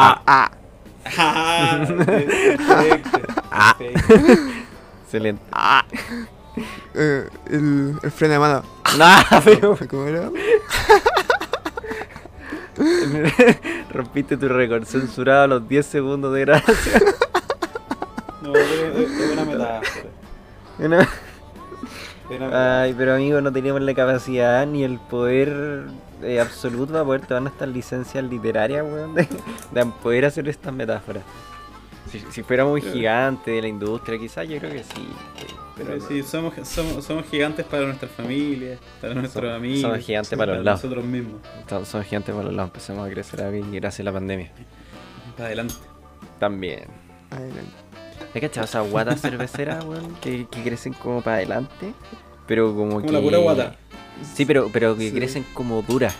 Ah. Ah. Ah, perfecto, Ah. perfecto. Excelente. Ah. Eh, el, el freno de mano. Nah, pero ¿Cómo era? rompiste tu récord censurado a los 10 segundos de gracia. No, es una metáfora. Una- es una metáfora. Ay, pero amigo, no teníamos la capacidad ni el poder eh, absoluto para poder tomar estas licencias literarias, weón, de, de poder hacer estas metáforas. Si, si fuéramos un gigante de la industria, quizás yo creo que sí. sí, Pero Pero sí, somos, somos, somos gigantes para nuestras familias, para nuestros amigos. somos gigantes para los lados. nosotros mismos. Entonces, somos gigantes para los lados, empezamos a crecer aquí gracias a la pandemia. Para adelante. También. Adelante. ¿Has cachado esas guatas cerveceras, weón? Que, que crecen como para adelante. Pero como, Como que... la pura guata. Sí, pero, pero que Sí. crecen como duras.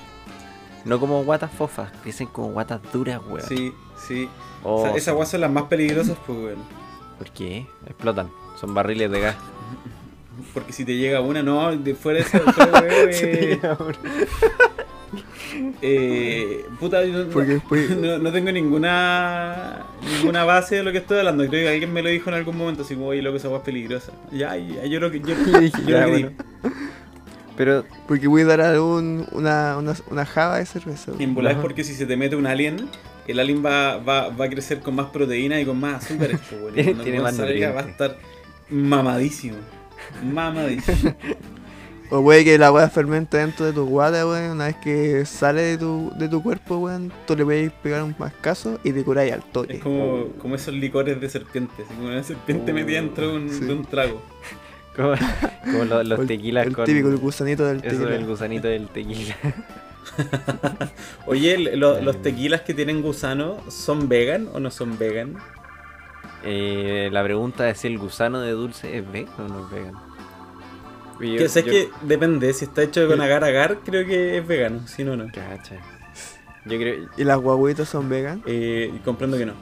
No como guatas fofas, crecen como guatas duras, weón. Sí, sí. Oh, O sea, esas guas son las más peligrosas, pues, weón. ¿Por qué? Explotan. Son barriles de gas. Porque si te llega una, no, de fuera de esa, eh, eh, puta, yo no, no, tengo ninguna ninguna base de lo que estoy hablando. Creo que alguien me lo dijo en algún momento, así como, oye, loco, esa agua es peligrosa. Ya, ya, yo lo que yo, yo lo ya, que bueno. Pero, Porque voy a dar algún, una, una, una java de cerveza. En volar es porque si se te mete un alien, el alien va, va, va a crecer con más proteína y con más. Y cuando Tiene más salga va a estar mamadísimo. Mamadísimo. O puede que la weá fermente dentro de tu guata, weón. Una vez que sale de tu, de tu cuerpo, weón, tú le puedes pegar un mascazo y te curáis al toque. Es como, como esos licores de serpiente, como una serpiente Oh, metida dentro de un, sí. de un trago. como, como lo- los el- tequilas el con. típico el gusanito del Eso tequila. el gusanito del tequila. Oye, lo- los tequilas que tienen gusano, ¿son vegan o no son vegan? Eh, la pregunta es si el gusano de dulce es vegan o no es vegan. Yo- que sé yo- que depende, si está hecho con agar agar, creo que es vegano, si no, no. Cacha. Yo creo. ¿Y las guaguitas son vegan? Eh, comprendo que no.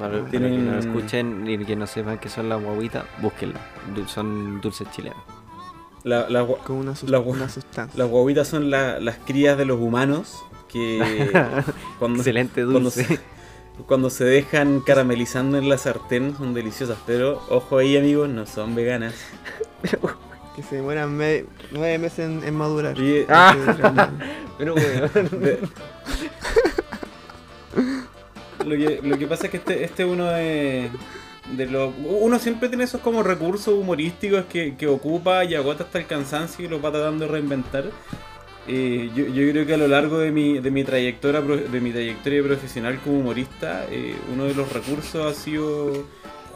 Para, para Tienen- que no escuchen y que no sepan qué son las guaguitas, búsquenlas. Du- Son dulces chilenos. La- la gua- Con una, sus- La gua- una sustancia. las guaguitas son la- las crías de los humanos que cuando, Excelente cuando dulce. se, cuando se dejan caramelizando en la sartén son deliciosas, pero ojo ahí amigos, no son veganas. Que se demoran me- nueve meses en, en madurar. Oye, Ah. Pero weón. De- lo, que, lo que pasa es que este, este uno de, de los... Uno siempre tiene esos como recursos humorísticos que, que ocupa y agota hasta el cansancio y los va tratando de reinventar. Eh, yo, yo creo que a lo largo de mi, de mi trayectoria de mi trayectoria profesional como humorista, eh, uno de los recursos ha sido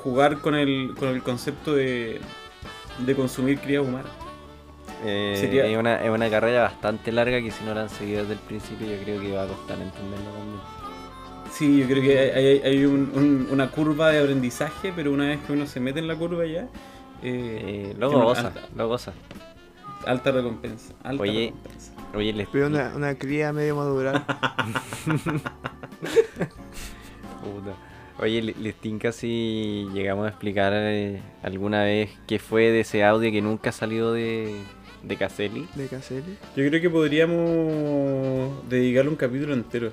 jugar con el, con el concepto de, de consumir crías humanas. Eh, Sería- es, una, es una carrera bastante larga que si no la han seguido desde el principio yo creo que va a costar entenderlo también. Sí, yo creo que hay, hay- hay un- un- una curva de aprendizaje, pero una vez que uno se mete en la curva ya, eh, Eh, luego goza, alta, luego goza. alta recompensa. Alta Oye. recompensa. Oye, les, Pero una, una cría medio madurar. Puta. Oye, le- les tinca si llegamos a explicar eh, alguna vez qué fue de ese audio que nunca salió de, de Caselli. de Caselli. Yo creo que podríamos dedicarle un capítulo entero.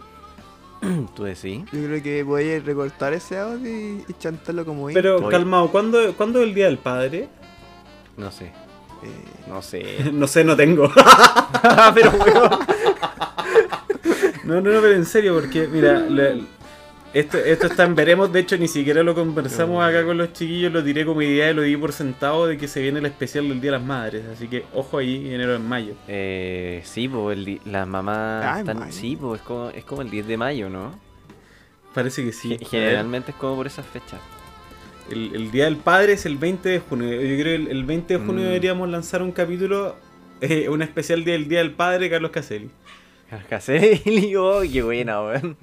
¿Tú decís? Yo creo que voy a recortar ese audio y, y chantarlo como Pero Oye. calmado, ¿cuándo, ¿cuándo es el Día del Padre? No sé, Eh, no sé. no sé, no tengo. pero weón. no, no, no, pero en serio, porque mira, le- esto, esto está en veremos, de hecho ni siquiera lo conversamos acá con los chiquillos, lo tiré como idea y lo di por sentado de que se viene el especial del Día de las Madres, así que ojo ahí, enero en mayo. Eh, sí, pues las mamás Ah, están... Sí, pues es como, es como el 10 de mayo, ¿no? Parece que sí. Ge- Generalmente es como por esas fechas. El, el Día del Padre es el 20 de junio. Yo creo que el, el 20 de junio Mm. deberíamos lanzar un capítulo, eh, un especial del Día del Padre, Carlos Caselli. Caselli, oh, qué buena, weón.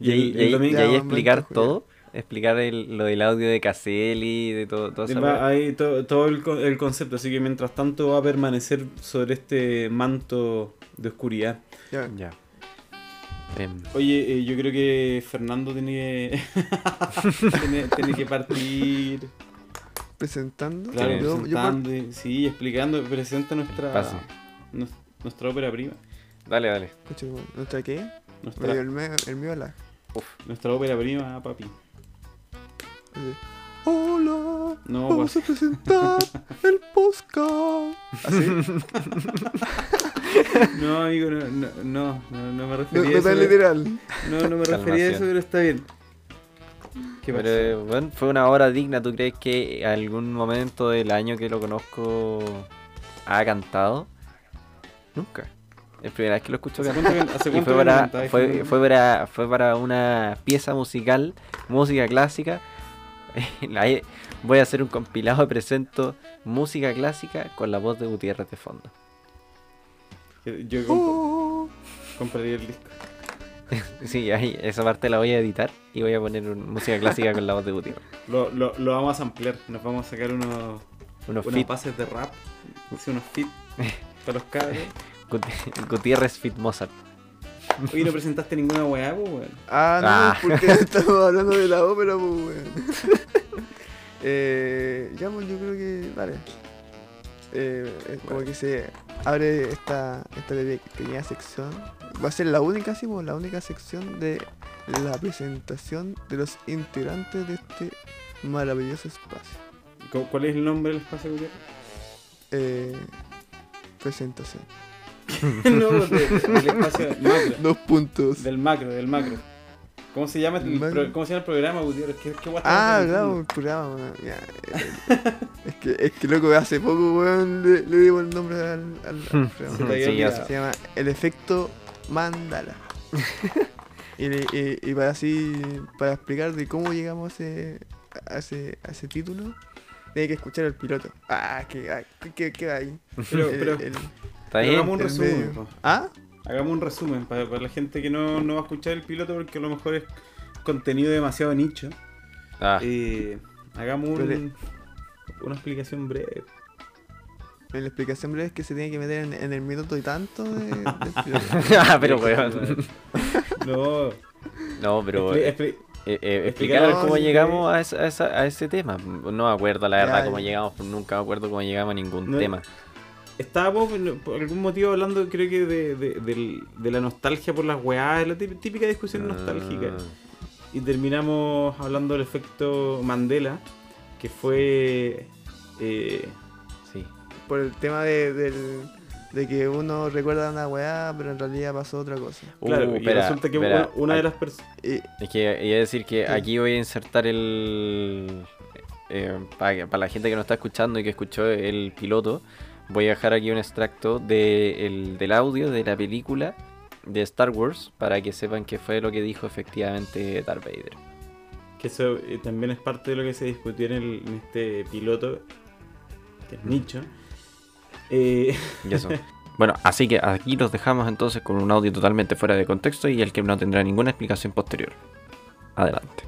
Y, ahí- el y ahí- domingo- y ahí Ya, explicar momento, todo, explicar el- lo del audio de Caselli, de todo, todo ahí to- todo el, con- el concepto, así que mientras tanto va a permanecer sobre este manto de oscuridad. ya. Ya. Em, Oye, eh, yo creo que Fernando tiene que, tiene, tiene que partir Presentando. claro, Yo- yo par- presentando, sí, explicando, presenta nuestra, Pase. nues- nuestra ópera prima. dale, dale. ¿Nuestra qué? Nuestra, El, mío- el mío la. Uf. Nuestra ópera prima, papi. Hola, No, vamos pues- a presentar el podcast. Así, No, amigo, no, no, no, no, no me no, refería no a eso. tan pero- literal. No, no me refería a eso, Calmación. pero está bien. ¿Qué? Pero bueno, fue una hora digna. ¿Tú crees que algún momento del año que lo conozco ha cantado? Nunca. Es primera vez que lo escucho ¿Hace cantar. cuánto Y fue para, fue, para, fue para una pieza musical, música clásica. Voy a hacer un compilado y presento música clásica con la voz de Gutiérrez de fondo. Yo comp- compraría el disco. Sí, ahí, esa parte la voy a editar y voy a poner un- música clásica con la voz de Gutiérrez. Lo, lo, lo vamos a ampliar. Nos vamos a sacar unos, Unos de rap. Unos fit para los cabros. Guti- Gutiérrez Fit Mozart. Oye, no presentaste ninguna weá, pues, weón. Ah, no, Ah. porque estamos hablando de la ópera, pues, weón. eh, ya, pues, yo creo que, vale. Eh, es como que se abre esta, esta pe- pequeña sección. Va a ser la única, sí, pues, la única sección de la presentación de los integrantes de este maravilloso espacio. ¿Cu- ¿Cuál es el nombre del espacio, Gutiérrez? Eh, presentación. no, de- de- del espacio macro. Dos puntos. Del macro, del macro. ¿Cómo se llama el, pro- ¿cómo se llama el programa, Gutiérrez? ¿Qué, qué guay Ah, transmitiendo? un programa, weón. Ya, es que, es que loco, hace poco, weón, le, le dimos el nombre al, al, al programa. Se Sí, llama El Efecto Mandala. y, y- y para así, para explicar de cómo llegamos a ese, a ese, a ese título, tiene que escuchar el piloto. Ah, que, ah, que, que, que ahí. Pero, El- pero, el- ¿Está pero bien? hagamos un resumen. medio. ¿Ah? Hagamos un resumen para, para la gente que no, no va a escuchar el piloto porque a lo mejor es contenido demasiado nicho. Ah, Eh, hagamos un- una explicación breve. La explicación breve es que se tiene que meter en, en el minuto y tanto de, del piloto. Ah, pero weón. No, No, pero expli- eh, expli- eh, eh, explicar- no, cómo sí, llegamos a, esa- a esa- a ese tema. No me acuerdo la verdad ya. cómo llegamos, nunca me acuerdo cómo llegamos a ningún No, tema. Estábamos por algún motivo hablando, creo que de, de, del- de la nostalgia por las weás, la tí- típica discusión nostálgica. Ah, Y terminamos hablando del efecto Mandela, que fue. eh, sí. Por el tema de, del- de que uno recuerda una weá, pero en realidad pasó otra cosa. claro, Uh, y espera, resulta que espera, una, de las personas. Es que iba a decir que aquí voy a insertar el. para, la gente que no está escuchando y que escuchó el piloto, voy a dejar aquí un extracto de el- del audio de la película de Star Wars para que sepan qué fue lo que dijo efectivamente Darth Vader. Que eso eh, también es parte de lo que se discutió en, el- en este piloto, que es nicho. Eh, Y eso. Bueno, así que aquí los dejamos entonces con un audio totalmente fuera de contexto y el que no tendrá ninguna explicación posterior. Adelante.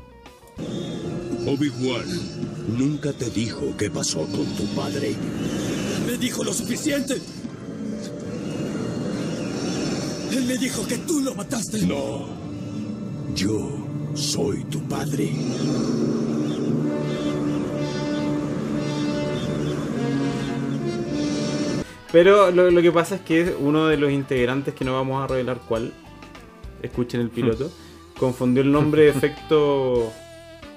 Obi-Wan nunca te dijo qué pasó con tu padre. Me dijo lo suficiente. Él me dijo que tú lo mataste. No. Yo soy tu padre. pero lo, lo que pasa es que uno de los integrantes, que no vamos a revelar cuál, escuchen el piloto, confundió el nombre de efecto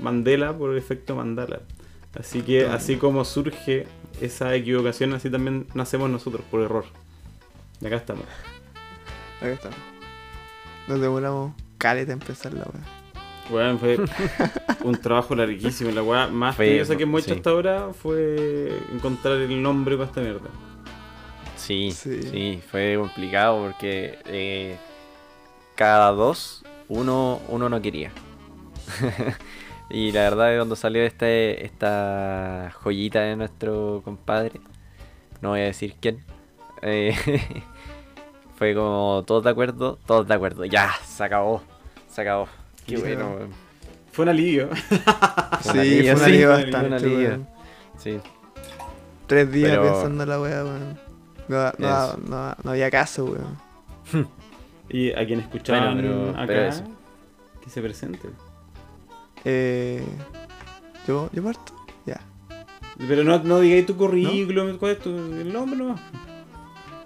Mandela por el efecto Mandala. Así que, así como surge esa equivocación, así también nacemos nosotros por error. Y acá estamos. acá está. Nos demoramos caleta a empezar la weá. Weón, fue un trabajo larguísimo. La weá más tediosa que hemos hecho sí. hasta ahora fue encontrar el nombre para esta mierda. Sí, Sí. sí, fue complicado porque eh, cada dos uno, uno no quería. y la verdad es cuando salió este, esta joyita de nuestro compadre, no voy a decir quién, eh, fue como todos de acuerdo, todos de acuerdo, ya, se acabó, se acabó. Qué bueno, no. weón. Fue un alivio. Sí, un alivio, fue un sí, alivio un bastante. alivio. Sí. Tres días Pero- pensando en la weá, weón. No, no, no, no había caso, weón. Y a quien escuchaban Bueno, pero- acá, pero que se presente. Eh, ¿Yo, yo parto? Ya. Pero no, no digáis tu currículum, ¿cuál es tu el nombre nomás?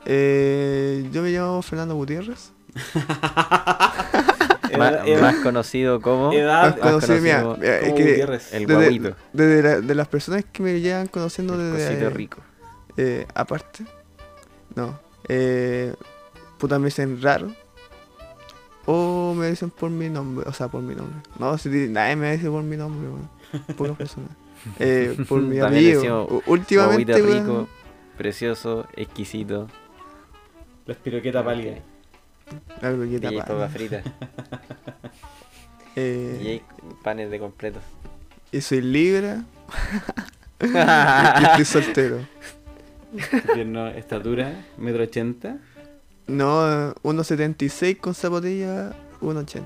Eh, yo me llamo Fernando Gutiérrez. más, edad- más conocido como edad, Más conocido, mira, como- mira, es como que Gutiérrez. el desde, guaguito, desde la- de las personas que me llevan conociendo el desde cosito rico. eh, aparte, no, eh, puta me dicen raro o me dicen por mi nombre, o sea, por mi nombre. No, si di- nadie me dice por mi nombre, weón. Pocas personas. Eh, por mi U- Últimamente, weón, rico, precioso, exquisito. La espiroqueta pálida. la croqueta, Y hay pa. papas fritas. Eh, Y hay panes de completo. y soy libra y estoy soltero. Tierno, estatura, metro ochenta. No, 1.76 con zapatilla, 1.80.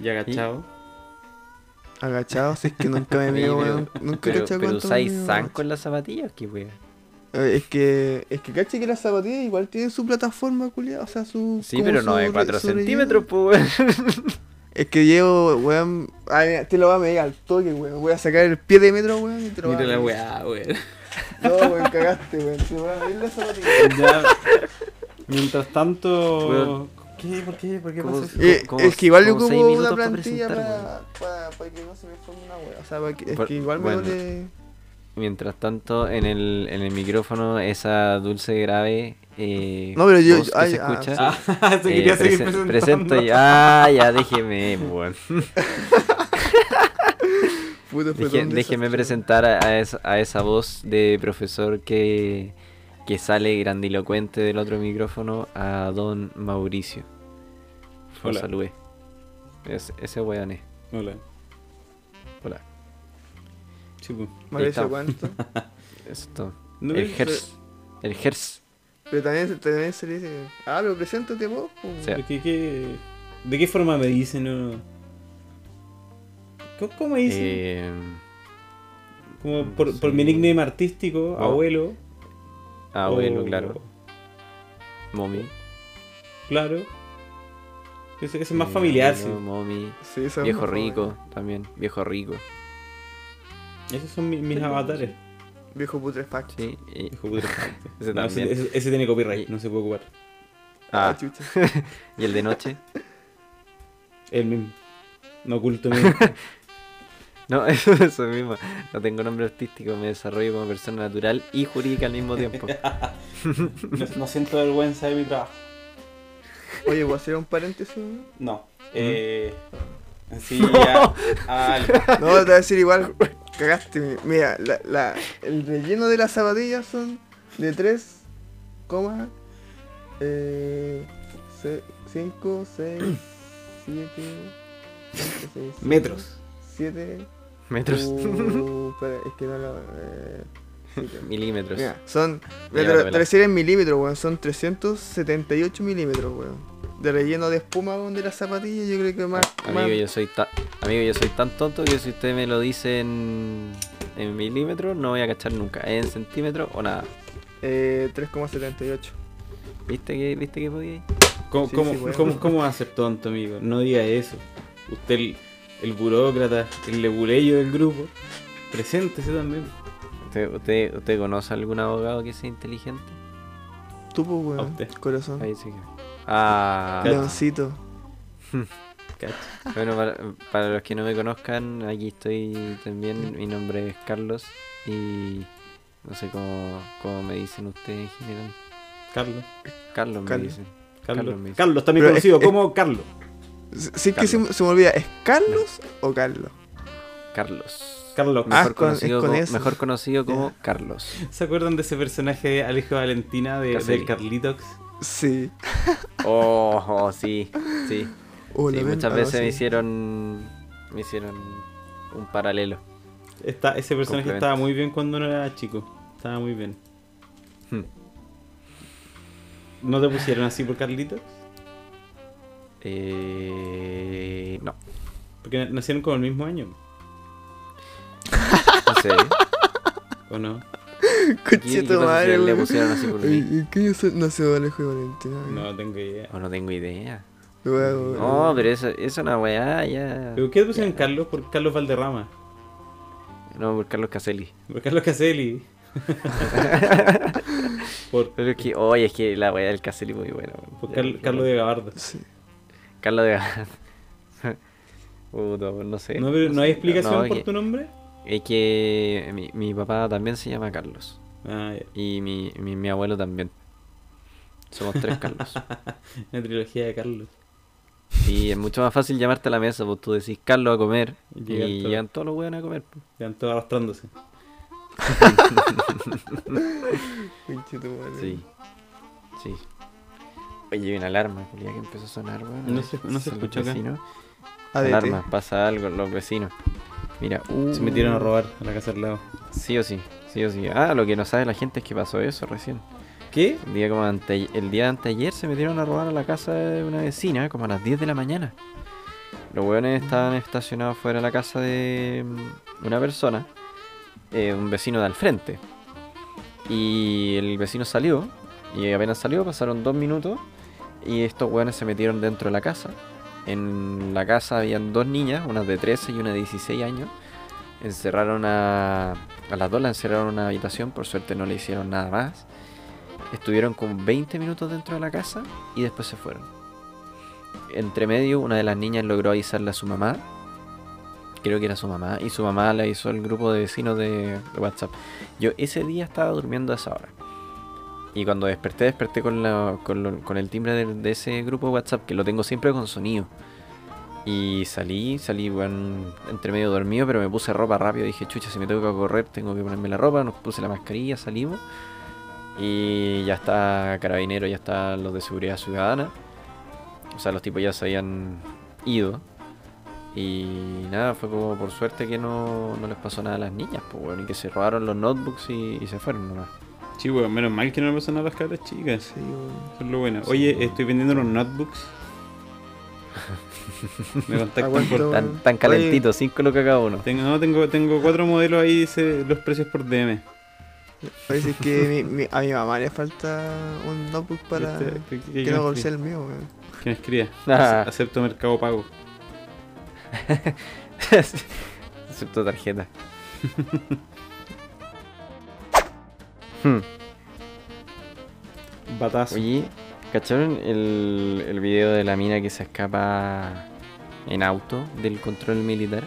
Y agachado. Agachado, si es que nunca me pero- weón. Nunca he Pero, cachado pero usáis san con las zapatillas, qué wea. Eh, Es que, es que caché que las zapatillas igual tienen su plataforma, culiada, o sea, su... Sí, pero no de re- 4 su relleno. centímetros, pues weón. Es que llevo, weón... Ay, mira, te lo voy a medir al toque, weón. Voy a sacar el pie de metro, weón, y te lo voy Mira a la weá, weón. No, weón, cagaste, weón. Te voy a medir las zapatillas. Ya. Mientras tanto. ¿Qué? ¿Por qué? ¿Por qué ¿Cómo pasa eso? Eh, es que igual yo como una para plantilla presentar, para, para, que no se me forme una wea. O sea, para que- es Por- que igual me bueno. duele... Mientras tanto, en el, en el micrófono, esa dulce grave. Eh, No, pero yo- que ay, se ah, escucha. Ah, se quería eh, seguir presen- presentando. presento ya. Ah, ya, déjeme, weón. Puto, Deje- déjeme presentar a, a esa, a esa voz de profesor que, que sale grandilocuente del otro micrófono, a don Mauricio. Por Hola. salud. Es, ese weón es. Hola. Hola. Sí, pues. Mauricio, ¿cuánto? Eso es todo. No, el pero- Hers. El Hers. Pero también, también se le dice... Ah, pero preséntate vos, po. Sí. pero ¿qué- qué- ¿De qué forma me dicen? No? ¿Cómo, cómo me dicen? Eh, Como por, por mi nickname artístico, Oh. abuelo. Abuelo, o- claro. Momi. Claro. Ese, ese es más Eh, familiar, Momi. Sí, es Viejo rico también. Viejo rico. Esos son mi- mis avatares. Viejo putrefacto. Sí. y- de puta. Ese No, ese, también. ese- ese tiene copyright, Y- no se puede ocupar. Ah, Ah, chucha. y el de noche. El mismo. No oculto mi. No, eso, eso mismo. No tengo nombre artístico, me desarrollo como persona natural y jurídica al mismo tiempo. no, no siento vergüenza de mi trabajo. Oye, ¿voy a hacer un paréntesis? no? No. Eh. Sí, ya. al- No, te voy a decir igual, cagaste. Mira, la, la, el relleno de las zapatillas son de 3, eh, 5, 6, 7, Metros. 7. Metros. Uh, es que no lo. Eh. Milímetros. Mira, son. Te, milímetros, weón. Son 378 milímetros, weón. De relleno de espuma, weón, de las zapatillas, yo creo que más. más- Amigo, yo soy ta- amigo, yo soy tan tonto que si usted me lo dice en, en milímetros, no voy a cachar nunca. En centímetros o nada. Eh, 3,78. ¿Viste que, ¿viste que podía ir? ¿Cómo, Sí, cómo, sí, bueno. cómo- cómo va a ser tonto, amigo? No diga eso. Usted, el, burócrata, el lebuleyo del grupo, preséntese también. ¿Usted, usted, usted conoce algún abogado que sea inteligente? Tú, pues, A weón. usted. Corazón. Ahí sí que. Ah. Leoncito. Cacho. Bueno, para, para los que no me conozcan, aquí estoy también. Mi nombre es Carlos y no sé cómo, cómo me dicen ustedes en general. Carlos. Carlos me Carlos. dicen. Carlos, Carlos me dice. Carlos, también Pero conocido es- es- como Carlos. Sí, sí que se, se me olvida, ¿es Carlos o Carlos? Carlos. Carlos. Ah, Mejor, con- conocido, con como, mejor conocido como. Carlos. ¿Se acuerdan de ese personaje de Alejo Valentina de, del Carlitox? Sí. Oh, oh, sí, sí. Oh, Sí, muchas ah, veces sí. me hicieron me hicieron un paralelo. Está, ese personaje estaba muy bien cuando no era chico. Estaba muy bien. Hmm. ¿No te pusieron así por Carlitos? Eh, no, Porque na- nacieron como el mismo año, no sé. ¿o no? ¿Qué- Conche qué tu pasa si madre, le pusieron así por mí? ¿Y qué nació Alejo de Valentina? No tengo idea. Oh, no tengo idea. No, pero eso, eso es una weá, ya. ¿Pero qué pusieron Carlos? Por Carlos Valderrama. No, por Carlos Caselli. Por Carlos Caselli. por Pero es que, oye, es que la weá del Caselli es muy buena. por Carlos de Gabardo. Sí. Carlos de. Puta, pues, no sé. No, pero no hay sé. explicación No, por que- tu nombre. Es que mi, mi papá también se llama Carlos. Ah, ya. Y mi, mi, mi abuelo también. Somos tres Carlos. La trilogía de Carlos. Y es mucho más fácil llamarte a la mesa, pues tú decís Carlos a comer Y y llegan todos. llegan todos los hueones a comer. pues. Quedan todos arrastrándose. Pinche tu madre. Sí. Sí. Oye, hay una alarma, que empezó a sonar, weón. No se- no se escucha acá. ADT. Alarma, pasa algo, los vecinos. Mira, uh, Se metieron a robar a la casa al lado. Sí o sí, sí o sí. Ah, lo que no sabe la gente es que pasó eso recién. ¿Qué? El día, como ante- el día de anteayer se metieron a robar a la casa de una vecina, como a las 10 de la mañana. Los hueones estaban estacionados fuera de la casa de mm, una persona, eh, un vecino de al frente. Y el vecino salió, y apenas salió, pasaron dos minutos, y estos hueones se metieron dentro de la casa. En la casa habían dos niñas, una de 13 y una de 16 años. Encerraron a, a las dos, la encerraron en una habitación, por suerte no le hicieron nada más. Estuvieron con 20 minutos dentro de la casa y después se fueron. Entre medio, una de las niñas logró avisarle a su mamá. Creo que era su mamá. Y su mamá le avisó al grupo de vecinos de, de WhatsApp. Yo ese día estaba durmiendo a esa hora. Y cuando desperté, desperté con, la- con, el timbre de, ese grupo de WhatsApp, que lo tengo siempre con sonido. Y salí, salí, bueno, entre medio dormido, pero me puse ropa rápido. Dije, chucha, si me tengo que correr, tengo que ponerme la ropa. Nos puse la mascarilla, salimos. Y ya está Carabinero, ya están los de Seguridad Ciudadana. O sea, los tipos ya se habían ido. Y nada, fue como por suerte que no, no les pasó nada a las niñas, pues bueno, y que se robaron los notebooks y se fueron nomás. Sí, weón, menos mal que no le pasó nada a las cabras chicas. Sí, weón. Eso es lo bueno. Oye, estoy vendiendo unos notebooks. Me contactan por... Tan, tan calentitos, 5 lucas cada uno. Tengo, no, tengo, tengo cuatro modelos ahí, dice los precios por DM. Parece que mi- mi- a mi mamá le falta un notebook para Este- ¿qué- qué- que no escribe? golpee el mío, weón. ¿Quién escribía? Ah. Ace- Acepto Mercado Pago. Acepto tarjeta. Hmm. Batazo. Oye, ¿cacharon el, el video de la mina que se escapa en auto del control militar?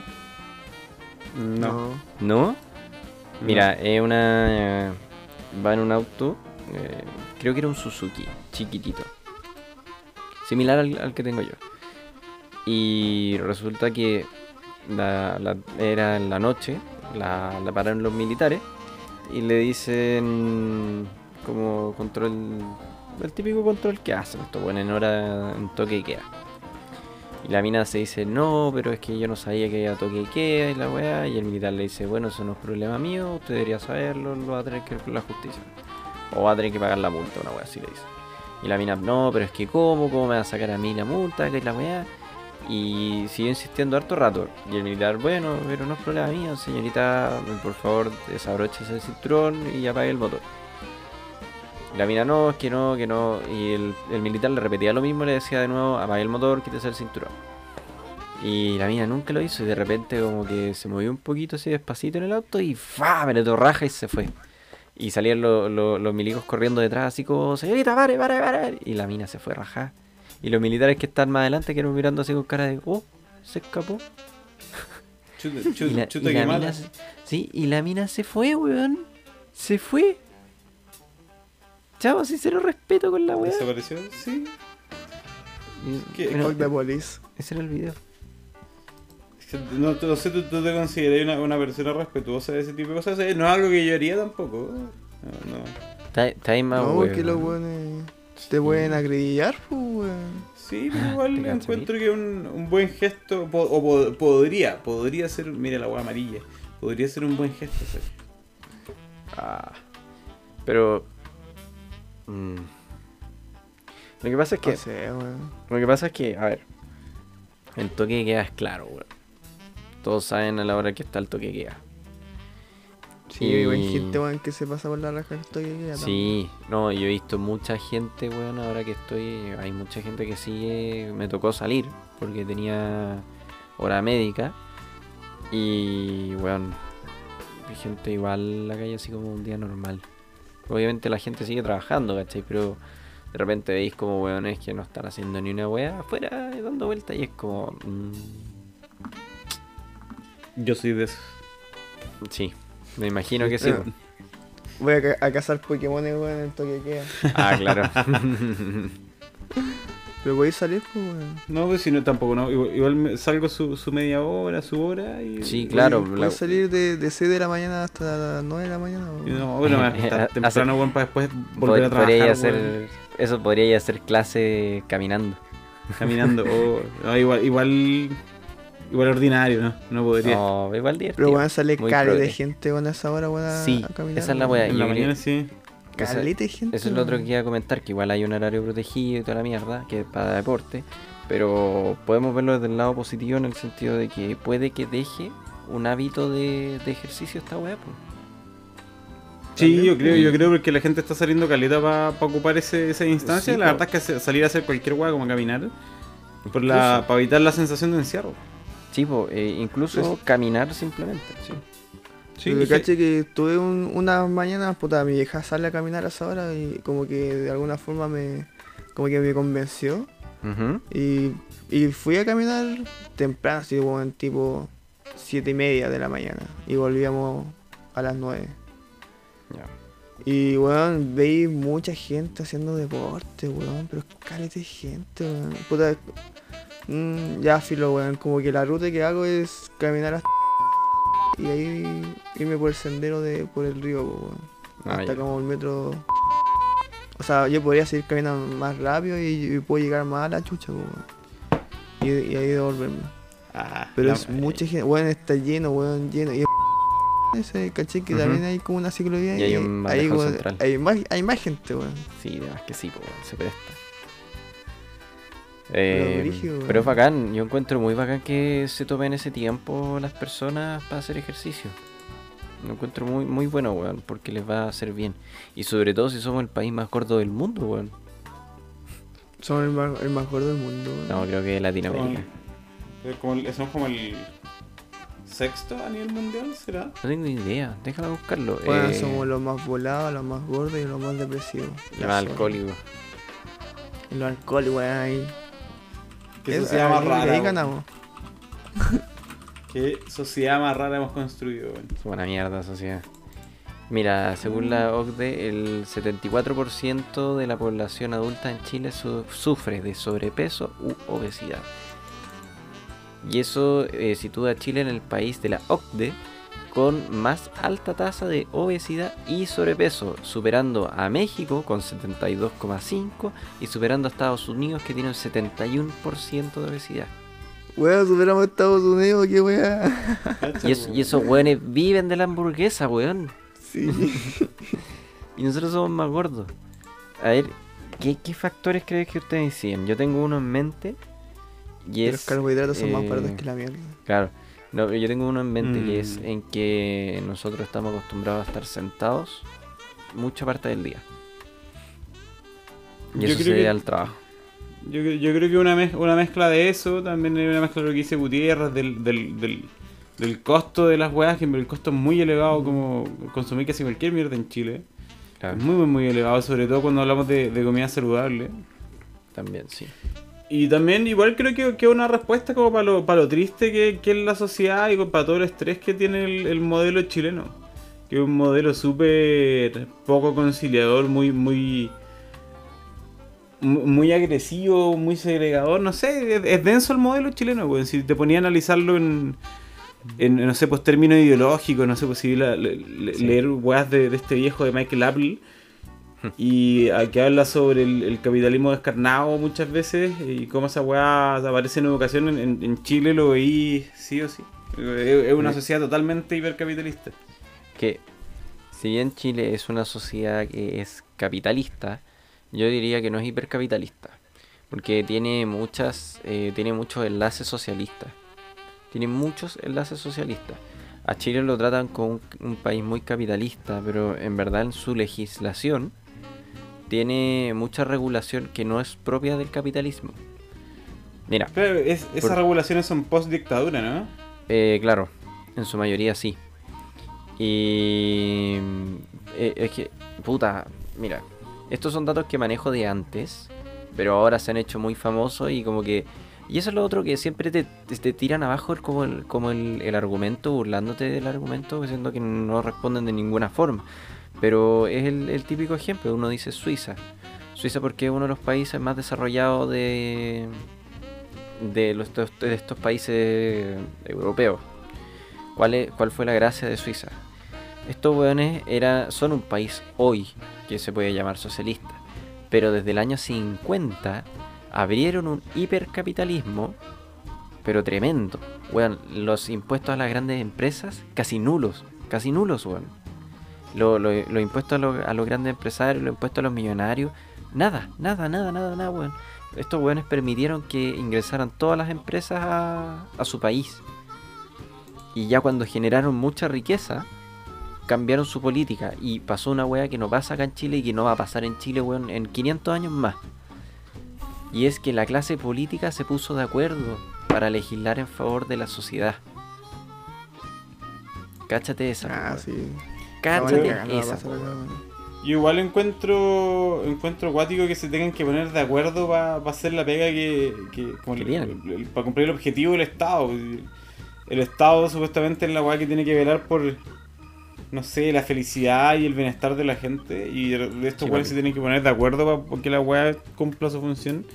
no. ¿No? Mira, es una. eh, Va en un auto. eh, creo que era un Suzuki, chiquitito. Similar al, al que tengo yo. Y resulta que la- la- era en la noche. La, la pararon los militares. Y le dicen. Como control. El típico control que hacen. Esto, bueno, en hora. En toque y queda. Y la mina se dice, no, pero es que yo no sabía que había toque y queda y la weá. Y el militar le dice, bueno, eso no es problema mío, usted debería saberlo, lo va a tener que ver con la justicia. O va a tener que pagar la multa, una weá así le dice. Y la mina, no, pero es que cómo, cómo me va a sacar a mí la multa, que es la weá. Y siguió insistiendo harto rato. Y el militar, bueno, pero no es problema mío, señorita, por favor, desabróchese el cinturón y apague el motor. La mina, no, es que no, que no. Y el, militar le repetía lo mismo, le decía de nuevo, apague el motor, quítese el cinturón. Y la mina nunca lo hizo y de repente como que se movió un poquito así despacito en el auto y ¡fa! Me le dio raja y se fue. Y salían lo- los milicos corriendo detrás así como, señorita, pare, pare, pare. Y la mina se fue rajada. Y los militares que están más adelante quedaron mirando así con cara de, oh, se escapó. Chuta, Y chuta, la, chuta y que la mala. mina, se- sí, y la mina se fue, weón. Se fue. Chavo, si cero respeto con la weá. ¿Desapareció? Sí. Y- ¿Qué? bueno, Fuck the police. ese era el video. Es que No, no sé, ¿tú, tú te consideras una, una persona respetuosa de ese tipo de cosas. Eh, No es algo que yo haría tampoco. No, no. Está, está ahí más No, weón. que los weones te pueden acreditar, pues, weón. Sí, pero igual Te cacho, encuentro que un, un buen gesto, po- o po- podría, podría ser, mira la agua amarilla, podría ser un buen gesto. ¿sabes? Ah, pero. mm, Lo que pasa es que. No sé, weón. Lo que pasa es que, a ver. El toque de queda es claro, weón. Todos saben a la hora que está el toque de queda. Sí, Y- hay gente, weón, que se pasa por la raja que queda. Sí, no, yo he visto mucha gente, weón, ahora que estoy. Hay mucha gente que sigue. Me tocó salir porque tenía hora médica. Y, weón, hay gente igual en la calle así como un día normal. Obviamente la gente sigue trabajando, ¿cachai? Pero de repente veis como weones que no están haciendo ni una wea afuera dando vueltas y es como. mm, Yo soy de eso. Sí, me imagino que sí. Eh, Voy a, ca- a cazar Pokémon, weón, en el toque que queda. Ah, claro. Pero voy a salir, pues, weón. No, pues si no, tampoco, no. Igual, igual me- salgo su, su media hora, su hora y... Sí, claro. Voy la- a salir de, de 6 de la mañana hasta las 9 de la mañana, weón. No, bueno, hasta Hace- temprano, weón, para después volver a trabajar, hacer, eso podría hacer clase caminando. caminando. o- no, igual, igual, igual ordinario, ¿no? No podría. No, igual divertido. Pero, weón, sale cari de gente, a esa hora, weón, a, Sí, a caminar. esa es la weá. en la mañana sí. Caleta de gente. Eso es lo otro que iba a comentar, que igual hay un horario protegido y toda la mierda, que es para deporte, pero podemos verlo desde el lado positivo en el sentido de que puede que deje un hábito de, de ejercicio esta weá, pues. Sí, yo creo, yo creo porque la gente está saliendo caleta para ocupar ese, esa instancia. Sí, la verdad es que salir a hacer cualquier hueá como caminar, por la, para evitar la sensación de encierro. Sí, po, eh, incluso caminar simplemente, sí. Sí, Pero caché que tuve un, una mañana, puta, mi vieja sale a caminar a esa hora y como que de alguna forma me, como que me convenció. Y, y fui a caminar temprano, así como en tipo siete y media de la mañana. Y volvíamos a las 9. Ya. Y weón, veí mucha gente haciendo deporte, weón, pero es caleta de gente, weón. Puta, mm, ya filo, weón, como que la ruta que hago es caminar hasta y ahí irme por el sendero de por el río, weón. Ah, hasta ya. como el metro. O sea, yo podría seguir caminando más rápido y, y puedo llegar más a la chucha, weón. Y, y ahí devolverme. Ah, Pero es mucha gente, weón, está lleno, weón, lleno. Y ese caché que también hay como una ciclovía Y hay un ahí, bandejón weón, central. hay más, hay más gente, weón. Sí, además que sí, weón, se presta. Pero Eh, pero es bacán, yo encuentro muy bacán que se tomen ese tiempo las personas para hacer ejercicio. Lo encuentro muy, muy bueno, weón, porque les va a hacer bien. Y sobre todo si somos el país más gordo del mundo, weón. Son el más, el más gordo del mundo, weón. No, creo que Latinoamérica. Son como el, son como el sexto a nivel mundial, ¿será? No tengo idea, déjame buscarlo. Weón, Eh, somos los más volados, los más gordos y los más depresivos. y más alcohólico. Y los alcohólicos, weón, ahí. Qué Es- sociedad más rara. Ahí ganamos. Qué sociedad más rara hemos construido. Es una mierda sociedad. Mira, según la OCDE, el 74% de la población adulta en Chile su- sufre de sobrepeso u obesidad. Y eso eh, sitúa a Chile en el país de la OCDE con más alta tasa de obesidad y sobrepeso, superando a México con 72,5 y superando a Estados Unidos que tiene un 71% de obesidad. Weón, superamos a Estados Unidos, qué weá. Y, es- y esos weones viven de la hamburguesa, weón. Sí. Y nosotros somos más gordos. A ver, ¿qué, qué factores crees que ustedes decían? Yo tengo uno en mente. Y es. los carbohidratos son más eh, baratos que la mierda. Claro. No, yo tengo uno en mente que es Mm. en que nosotros estamos acostumbrados a estar sentados mucha parte del día. Y Yo eso se que- al trabajo. Yo, yo creo que una, mez- una mezcla de eso, también hay una mezcla de lo que dice Gutiérrez, del, del, del, del costo de las weas, que el costo es muy elevado como consumir casi cualquier mierda en Chile. Claro, Es muy, muy, muy elevado, sobre todo cuando hablamos de, de comida saludable. también, sí. Y también igual creo que es una respuesta como para lo, para lo triste que, que es la sociedad y para todo el estrés que tiene el, el modelo chileno. Que es un modelo súper poco conciliador, muy, muy, mu- muy agresivo, muy segregador. No sé, es, es denso el modelo chileno, weón. Si te ponía a analizarlo en, en no sé, pues términos ideológicos, no sé, pues si leer weas de, de este viejo de Michael Apple y a- que habla sobre el, el capitalismo descarnado muchas veces y cómo esa weá aparece en educación en, en- Chile lo veí sí o sí. Es es una sociedad totalmente hipercapitalista. que si bien Chile es una sociedad que es capitalista, yo diría que no es hipercapitalista, porque tiene muchas, eh, tiene muchos enlaces socialistas, tiene muchos enlaces socialistas. A Chile lo tratan como un, un país muy capitalista, pero en verdad en su legislación tiene mucha regulación que no es propia del capitalismo. Mira, Claro, es- esas Por- regulaciones son post dictadura, ¿no? Eh, claro, en su mayoría sí. Y eh, es que, puta, mira, estos son datos que manejo de antes, pero ahora se han hecho muy famosos y como que Y eso es lo otro que siempre te, te- te tiran abajo el- como, el, como el, el argumento, burlándote del argumento, diciendo que no responden de ninguna forma. Pero es el, típico ejemplo, uno dice Suiza. Suiza porque es uno de los países más desarrollados de, de, los, de estos países europeos. ¿Cuál, es, ¿Cuál fue la gracia de Suiza? Estos weones era, son un país hoy que se puede llamar socialista, pero desde el año 50 abrieron un hipercapitalismo, pero tremendo. Weón, los impuestos a las grandes empresas casi nulos, casi nulos, weón. Lo- lo- los impuestos a, los- a los grandes empresarios, los impuestos a los millonarios, nada, nada, nada, nada, nada, weón. Estos weones permitieron que ingresaran todas las empresas a, a su país. Y ya cuando generaron mucha riqueza, cambiaron su política. Y pasó una weá que no pasa acá en Chile y que no va a pasar en Chile, weón, en 500 años más. Y es que la clase política se puso de acuerdo para legislar en favor de la sociedad. Cáchate esa, Ah, weón. sí. Cáchate no esa. Yo igual encuentro encuentro cuático que se tengan que poner de acuerdo para hacer la pega que, que, para cumplir el objetivo del Estado. El Estado supuestamente es la weá que tiene que velar por, no sé, la felicidad y el bienestar de la gente. Y de estos Sí, weones se tienen que poner de acuerdo para que la weá cumpla su función.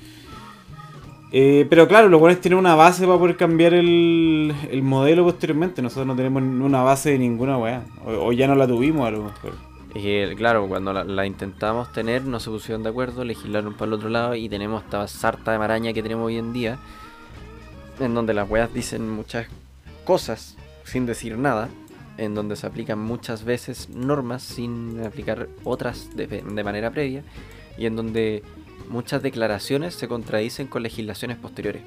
Eh, pero claro, los weones tienen una base para poder cambiar el, el modelo posteriormente. Nosotros no tenemos una base de ninguna weá. O, o ya no la tuvimos a lo mejor. Claro, cuando la, la intentamos tener, no se pusieron de acuerdo, legislaron para el otro lado y tenemos esta sarta de maraña que tenemos hoy en día, en donde las weas dicen muchas cosas sin decir nada, en donde se aplican muchas veces normas sin aplicar otras de, de manera previa, y en donde muchas declaraciones se contradicen con legislaciones posteriores.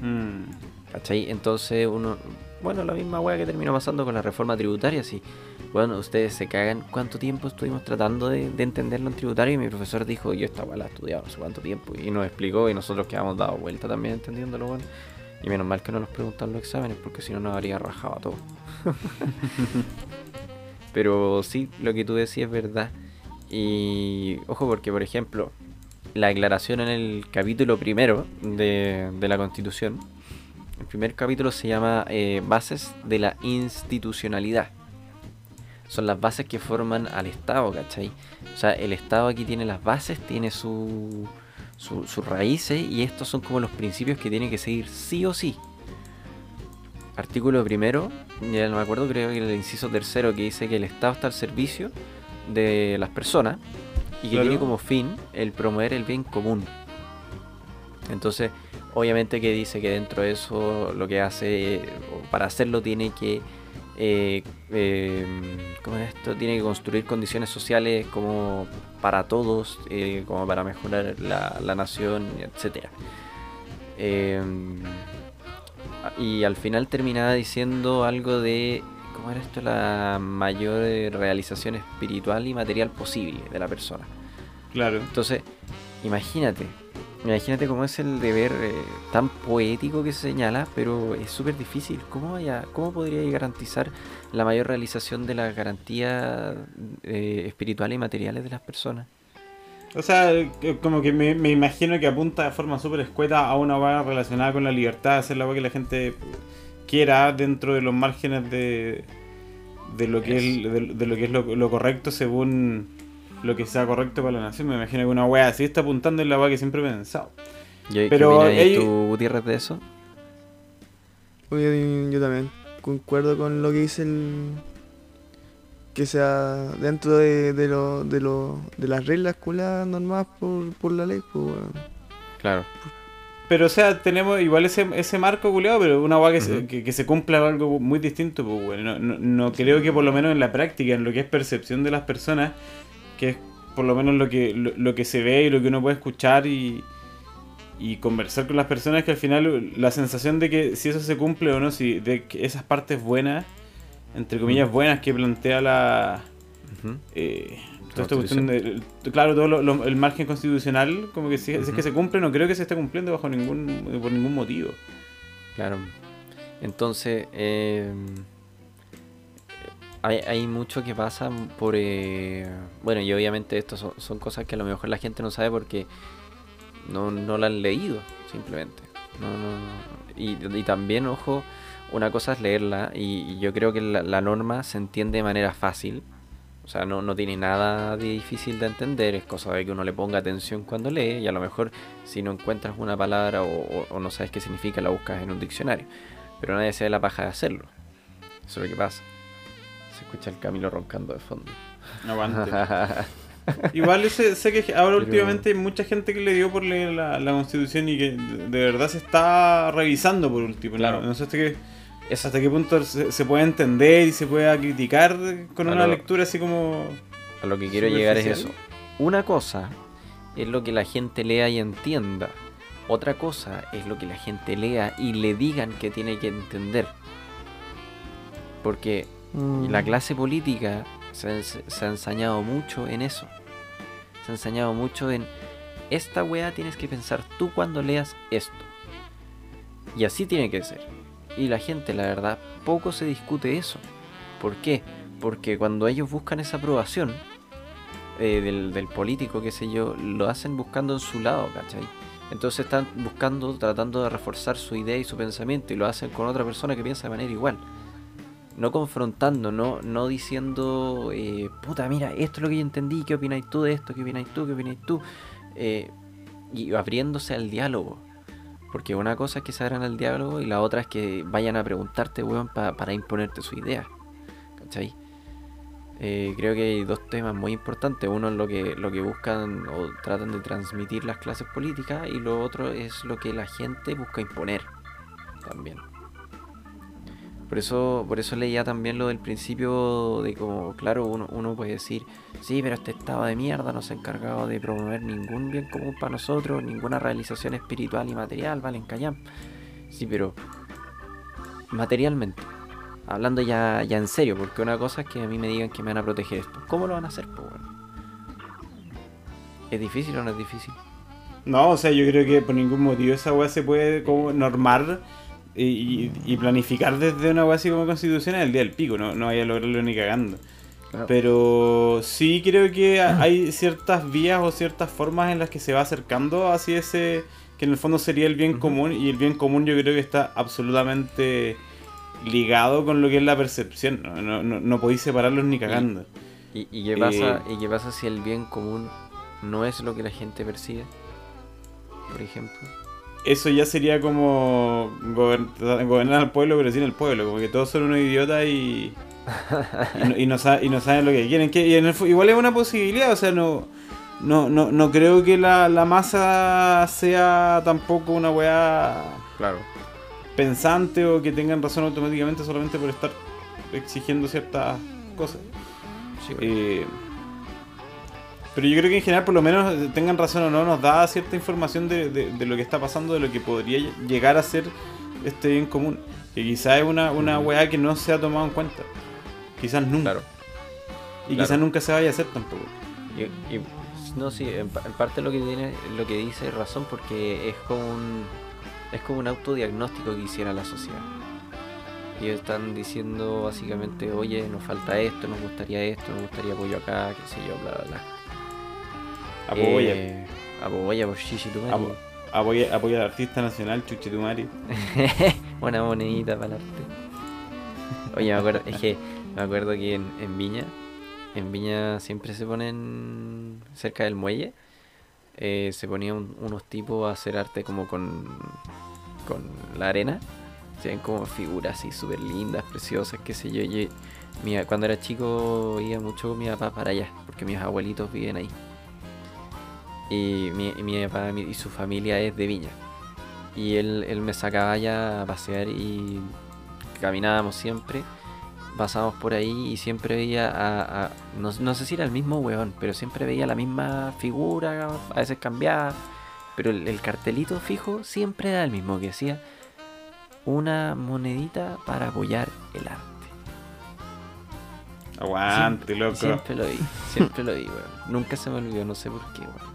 Mm. ¿Cachai? Entonces uno... Bueno, la misma weá que terminó pasando con la reforma tributaria, sí. Bueno, ustedes se cagan. ¿Cuánto tiempo estuvimos tratando de, de entenderlo en tributario? Y mi profesor dijo, yo esta weá la he estudiado no sé cuánto tiempo. Y nos explicó y nosotros quedamos dado vuelta también entendiéndolo, bueno. Y menos mal que no nos preguntan los exámenes, porque si no nos habría rajado a todo. Pero sí, lo que tú decías es verdad. Y ojo, porque por ejemplo, la declaración en el capítulo primero de, la Constitución, el primer capítulo se llama eh, Bases de la Institucionalidad. Son las bases que forman al Estado, ¿cachai? O sea, el Estado aquí tiene las bases, tiene su, su- sus raíces y estos son como los principios que tiene que seguir sí o sí. Artículo primero, ya no me acuerdo, creo que el inciso tercero que dice que el Estado está al servicio de las personas y que Claro. tiene como fin el promover el bien común. Entonces, obviamente que dice que dentro de eso lo que hace, para hacerlo tiene que, eh, eh, ¿cómo es esto? Tiene que construir condiciones sociales como para todos, eh, como para mejorar la, la nación, etcétera. Eh, y al final terminaba diciendo algo de, ¿cómo era esto? La mayor eh, realización espiritual y material posible de la persona. Claro. Entonces, imagínate, imagínate cómo es el deber eh, tan poético que se señala, pero es súper difícil. ¿Cómo, vaya, ¿Cómo podría garantizar la mayor realización de las garantías eh, espirituales y materiales de las personas? O sea, que- como que me, me imagino que apunta de forma súper escueta a una vaga relacionada con la libertad hacer la que la gente quiera dentro de los márgenes de, de lo que es, de, de lo, que es lo, lo correcto según lo que sea correcto para la nación. Me imagino que una wea así está apuntando en la vaga que siempre he pensado. ¿Y- Pero ¿Qué opinas ahí ellos- tú, Gutiérrez, de eso? Oye, yo también concuerdo con lo que dice el. Que sea dentro de, de, lo, de, lo, de las reglas culadas normadas por, por la ley, pues, weón. Claro. Pero, o sea, tenemos igual ese, ese marco culeado, pero una weá que, se, Ujú. que, que se cumpla algo muy distinto, pues, bueno. No, no, creo que por lo menos en la práctica, en lo que es percepción de las personas, que es por lo menos lo que, lo, lo que se ve y lo que uno puede escuchar y, y conversar con las personas, que al final la sensación de que si eso se cumple o no, si de que esas partes buenas, entre comillas buenas que plantea la... Eh, De- claro, todo lo- lo- el margen constitucional, como que si, si es que se cumple, no creo que se esté cumpliendo bajo ningún por ningún motivo. Claro. Entonces, eh, hay, hay mucho que pasa por... eh, bueno, y obviamente esto son, son cosas que a lo mejor la gente no sabe porque no, no la han leído, simplemente. No, no, no. Y, y también, ojo, una cosa es leerla y, y yo creo que la, la norma se entiende de manera fácil. O sea, no, no tiene nada de difícil de entender, es cosa de que uno le ponga atención cuando lee y a lo mejor si no encuentras una palabra o, o- o no sabes qué significa la buscas en un diccionario. Pero nadie se da la paja de hacerlo. Eso es lo que pasa. Se escucha el Camilo roncando de fondo. Aguante. Igual sé, sé que ahora Pero- últimamente hay mucha gente que le dio por leer la, la constitución y que de, de verdad se está revisando por último. Claro. No, no sé hasta qué, hasta qué punto se, se puede entender y se pueda criticar con A una lo- lectura así como... A lo que quiero llegar es eso. Una cosa es lo que la gente lea y entienda. Otra cosa es lo que la gente lea y le digan que tiene que entender. Porque Mm. la clase política se se ha ensañado mucho en eso. Se ha ensañado mucho en esta weá tienes que pensar tú cuando leas esto. Y así tiene que ser. Y la gente, la verdad, poco se discute eso. ¿Por qué? Porque cuando ellos buscan esa aprobación eh, del, político, qué sé yo, lo hacen buscando en su lado, ¿cachai? Entonces están buscando, tratando de reforzar su idea y su pensamiento y lo hacen con otra persona que piensa de manera igual. No confrontando, no, no diciendo, eh, puta, mira, esto es lo que yo entendí, ¿qué opináis tú de esto? ¿Qué opináis tú? ¿Qué opináis tú? Eh, y abriéndose al diálogo. Porque una cosa es que se abran al diálogo y la otra es que vayan a preguntarte, weón, pa- para imponerte su idea. ¿Cachai? Eh, creo que hay dos temas muy importantes. Uno es lo que, lo que buscan o tratan de transmitir las clases políticas y lo otro es lo que la gente busca imponer también. Por eso, por eso leía también lo del principio de como, claro, uno, uno puede decir, sí, pero este estado de mierda no se ha encargado de promover ningún bien común para nosotros, ninguna realización espiritual y material, vale, en Callam. Sí, pero materialmente, hablando ya, ya en serio, porque una cosa es que a mí me digan que me van a proteger esto. ¿Cómo lo van a hacer, weón? ¿Es difícil o no es difícil? No, o sea, yo creo que por ningún motivo esa weá se puede como normar y, planificar desde una así como constitución el día del pico, no, no vaya a lograrlo ni cagando. Claro. Pero sí creo que ha- hay ciertas vías o ciertas formas en las que se va acercando hacia ese que en el fondo sería el bien común y el bien común yo creo que está absolutamente ligado con lo que es la percepción, no, no, no, no podéis separarlos ni cagando. ¿Y, y qué pasa, Eh, ¿Y qué pasa si el bien común no es lo que la gente percibe? Por ejemplo. Eso ya sería como gober- gobernar al pueblo pero sin el pueblo, como que todos son unos idiotas y... y, no, y no y no saben lo que quieren. Que, y en el fu- igual es una posibilidad, o sea, no, no, no, no creo que la, la masa sea tampoco una weá Claro. pensante o que tengan razón automáticamente solamente por estar exigiendo ciertas cosas. Sí, Eh, pero yo creo que en general, por lo menos, tengan razón o no, nos da cierta información de, de- de lo que está pasando, de lo que podría lle- llegar a ser este bien común. Que quizás es una, una weá que no se ha tomado en cuenta. Quizás nunca. claro. y claro. quizás nunca se vaya a hacer tampoco. Y, y- no, sí, en, en parte lo que tiene, lo que dice es razón porque es como un es como un autodiagnóstico que hiciera la sociedad. Ellos están diciendo básicamente, oye, nos falta esto, nos gustaría esto, nos gustaría apoyo acá, qué sé yo, bla bla bla. Apoya, Eh, apoya por Shishi tu madre. Apo- apoya, apoya al artista nacional, Chuchitumari. Una monedita para el arte. Oye, me acuerdo, es que me acuerdo que en, en Viña, en Viña siempre se ponen cerca del muelle, eh, se ponían unos tipos a hacer arte como con, con la arena. Se ven como figuras así súper lindas, preciosas, qué sé yo. yo mi- cuando era chico iba mucho con mi papá para allá, porque mis abuelitos viven ahí. Y mi, mi papá y su familia es de Viña. Y él, él me sacaba allá a pasear y caminábamos siempre. Pasábamos por ahí y siempre veía a. a- no, no sé si era el mismo weón, pero siempre veía la misma figura, a veces cambiaba. Pero el, el cartelito fijo siempre era el mismo, que decía una monedita para apoyar el arte. Aguante, Siempre- loco. Siempre lo vi, siempre lo vi, weón. Nunca se me olvidó, no sé por qué, weón.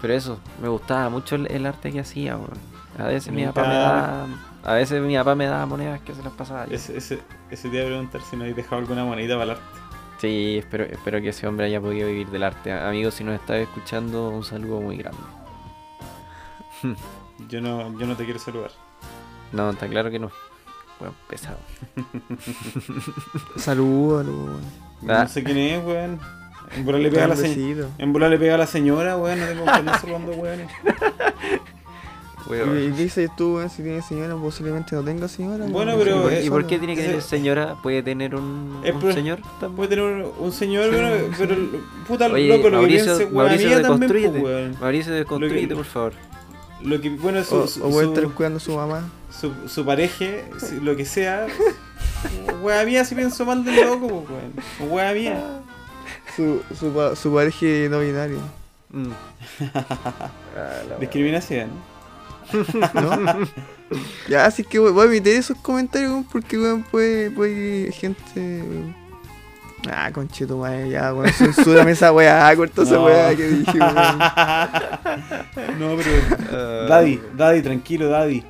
Pero eso, me gustaba mucho el, el arte que hacía, weón. A veces mi papá me daba. A veces mi papá me daba monedas que se las pasaba yo. Ese, ese, ese te iba a preguntar si no habéis dejado alguna monedita para el arte. Sí, espero, espero que ese hombre haya podido vivir del arte. Amigos, si nos está escuchando, un saludo muy grande. Yo no, yo no te quiero saludar. No, está claro que no. Bueno, pesado. Salúdalo, weón. No sé quién es, weón. En bola le pega a la señora. En bola le pega a la señora, weón. No tengo que andar saludando, weón. ¿Y y dices tú, weón? Si tienes señora, posiblemente no tenga señora. weón. Bueno, No pero, sé, ¿Y por, eh, y por qué tiene que ese- tener señora? ¿Puede tener un, un por- señor también? Puede tener un, un señor, weón, pero puta Oye, loco, lo que Mauricio, piense, weón, Mauricio amiga también, pues, weón. Mauricio, deconstrúyete, por favor. Lo que, bueno, su, O, su, o puede su- estar cuidando a su mamá. su, su pareja, lo que sea, wea mía si pienso mal del loco, pues, weón. Wea mía. Su, su, pa- su pareja no binario. Mm. Ah. Discriminación. ¿No? ya, así que voy a emitir esos comentarios, porque weón, puede, puede gente. Ah, conchito madre, ya, weón. Censúrame esa weá, corta esa No. weá que dije, weón. No, pero. Daddy, Daddy, tranquilo, Daddy.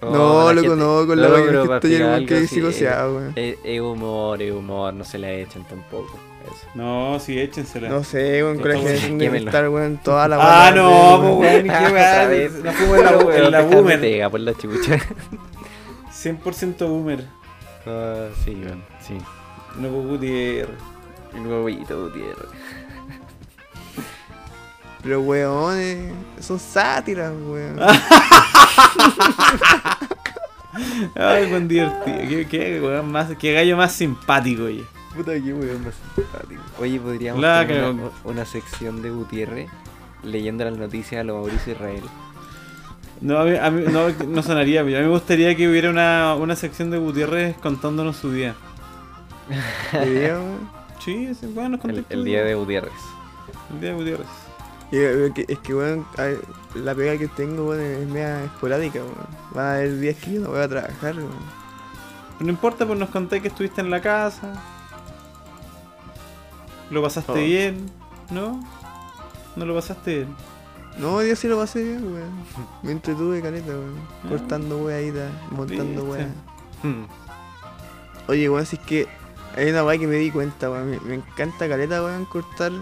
No, la loco, no, con la weá que explicar weón, que psicoseado, weón. Es es humor, es humor, no se la echen tampoco. Eso. No, sí, échensela. No sé, weón, con la generación de cristal, weón, toda la ah, no, weón. pues, weón, qué vez. Nos fuimos en la, Weón, en la boomer. pega por la chucha. 100% boomer. Ah, sí, weón, sí. No, pues, Gutiérrez. El huevito Gutiérrez. Pero weón, eh, son sátiras, weón. Ay, buen divertido. Qué, qué, weón, más, qué gallo más simpático, oye. Puta que weón más simpático. Oye, podríamos La tener una, una sección de Gutiérrez leyendo las noticias a lo Mauricio Israel. No, a mí, a mí- no, no sonaría. A mí me gustaría que hubiera una, una sección de Gutiérrez contándonos su día. Weón. Sí, sí, bueno, nos contó El, el día de Gutiérrez. El día de Gutiérrez. Y, eh, Es que, weón, ay, la pega que tengo, weón, es media esporádica, weón. Van a haber días que yo no voy a trabajar, weón. No importa, pues nos conté que estuviste en la casa. Lo pasaste Oh. bien, ¿no? No lo pasaste bien. No, día sí lo pasé bien, weón. Me entretuve, caleta, weón. Ah. Cortando weaditas, montando weas. Hmm. Oye, weón, si es que hay una weá que me di cuenta, weón. Me, me encanta caleta, weón, cortar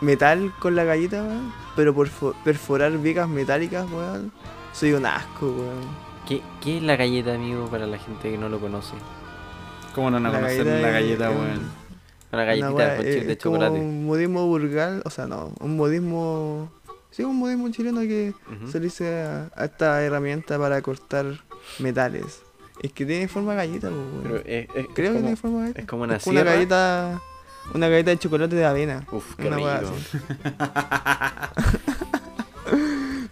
metal con la galleta, weón. Pero por fo- perforar vigas metálicas, weón. Soy un asco, weón. ¿Qué, ¿Qué es la galleta, amigo, para la gente que no lo conoce? ¿Cómo no, no La conocer galleta la galleta, weón? Una Una con es- de es como chocolate. un modismo burgal, o sea, no, un modismo. Sí, un modismo chileno que se le dice a, a esta herramienta para cortar metales. Es que tiene forma de galleta, pues, weón. Pero es, es- Creo es que como, tiene forma de galleta. es como una Es como una galleta. Una galleta de chocolate de avena. Uf, qué Una rico.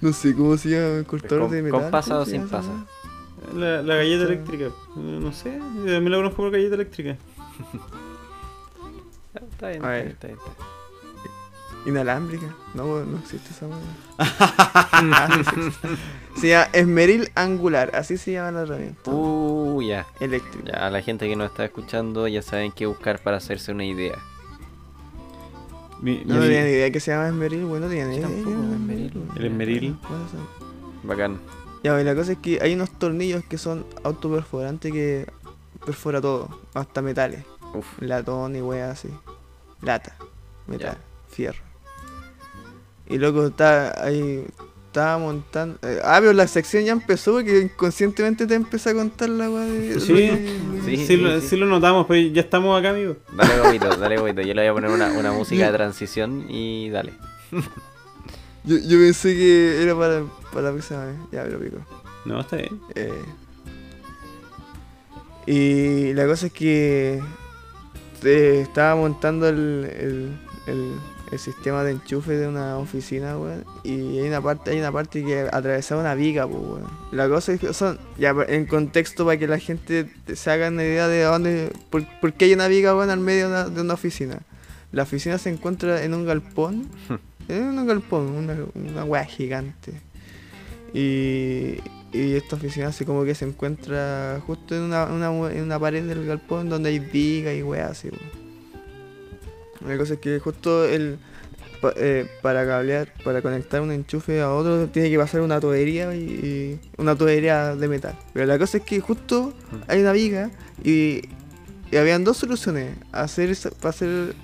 No sé cómo se llama el cortador con- de con metal. pasa ¿cómo o sin pasa? La, la galleta eléctrica. No sé, también la conozco por galleta eléctrica. Está bien, está bien, está bien, está bien. Inalámbrica. No, no existe esa existe. Se llama esmeril angular, así se llama la herramienta. Uh, ya. Eléctrica. Ya, a la gente que nos está escuchando ya saben qué buscar para hacerse una idea. Mi- No mi- tenía ni idea que se llama esmeril, bueno, no tenía ni idea. tampoco, esmeril. El esmeril. Bacán. Ya, y la cosa es que hay unos tornillos que son autoperforantes que perfora todo, hasta metales. Uf. Latón y weas así. Lata, metal, Ya. fierro. Y luego está ahí. Estaba montando. eh, ah, pero la sección ya empezó porque inconscientemente te empecé a contar la wea de. Sí, de- Sí, sí, sí, lo, sí. sí lo notamos, pero ya estamos acá, amigo. Dale bobito, dale bobito. Yo le voy a poner una, una música de transición y dale. Yo, yo pensé que era para, para la próxima vez. Ya, pero pico. No, está bien. Eh, y la cosa es que eh, estaba montando el, el, el- el sistema de enchufe de una oficina, weón. Y hay una parte, hay una parte que atravesaba una viga, pues, weón. La cosa es que son, ya en contexto para que la gente se haga una idea de dónde, por, por qué hay una viga, weón, al medio de una, de una oficina. La oficina se encuentra en un galpón, en un galpón, una, una weá gigante. Y, y esta oficina así como que se encuentra justo en una, en una pared del galpón donde hay viga y weas así. La cosa es que justo el pa- eh, para cablear, para conectar un enchufe a otro tiene que pasar una tubería y, y una tubería de metal. Pero la cosa es que justo hay una viga y, y habían dos soluciones. Hacer esa, hacer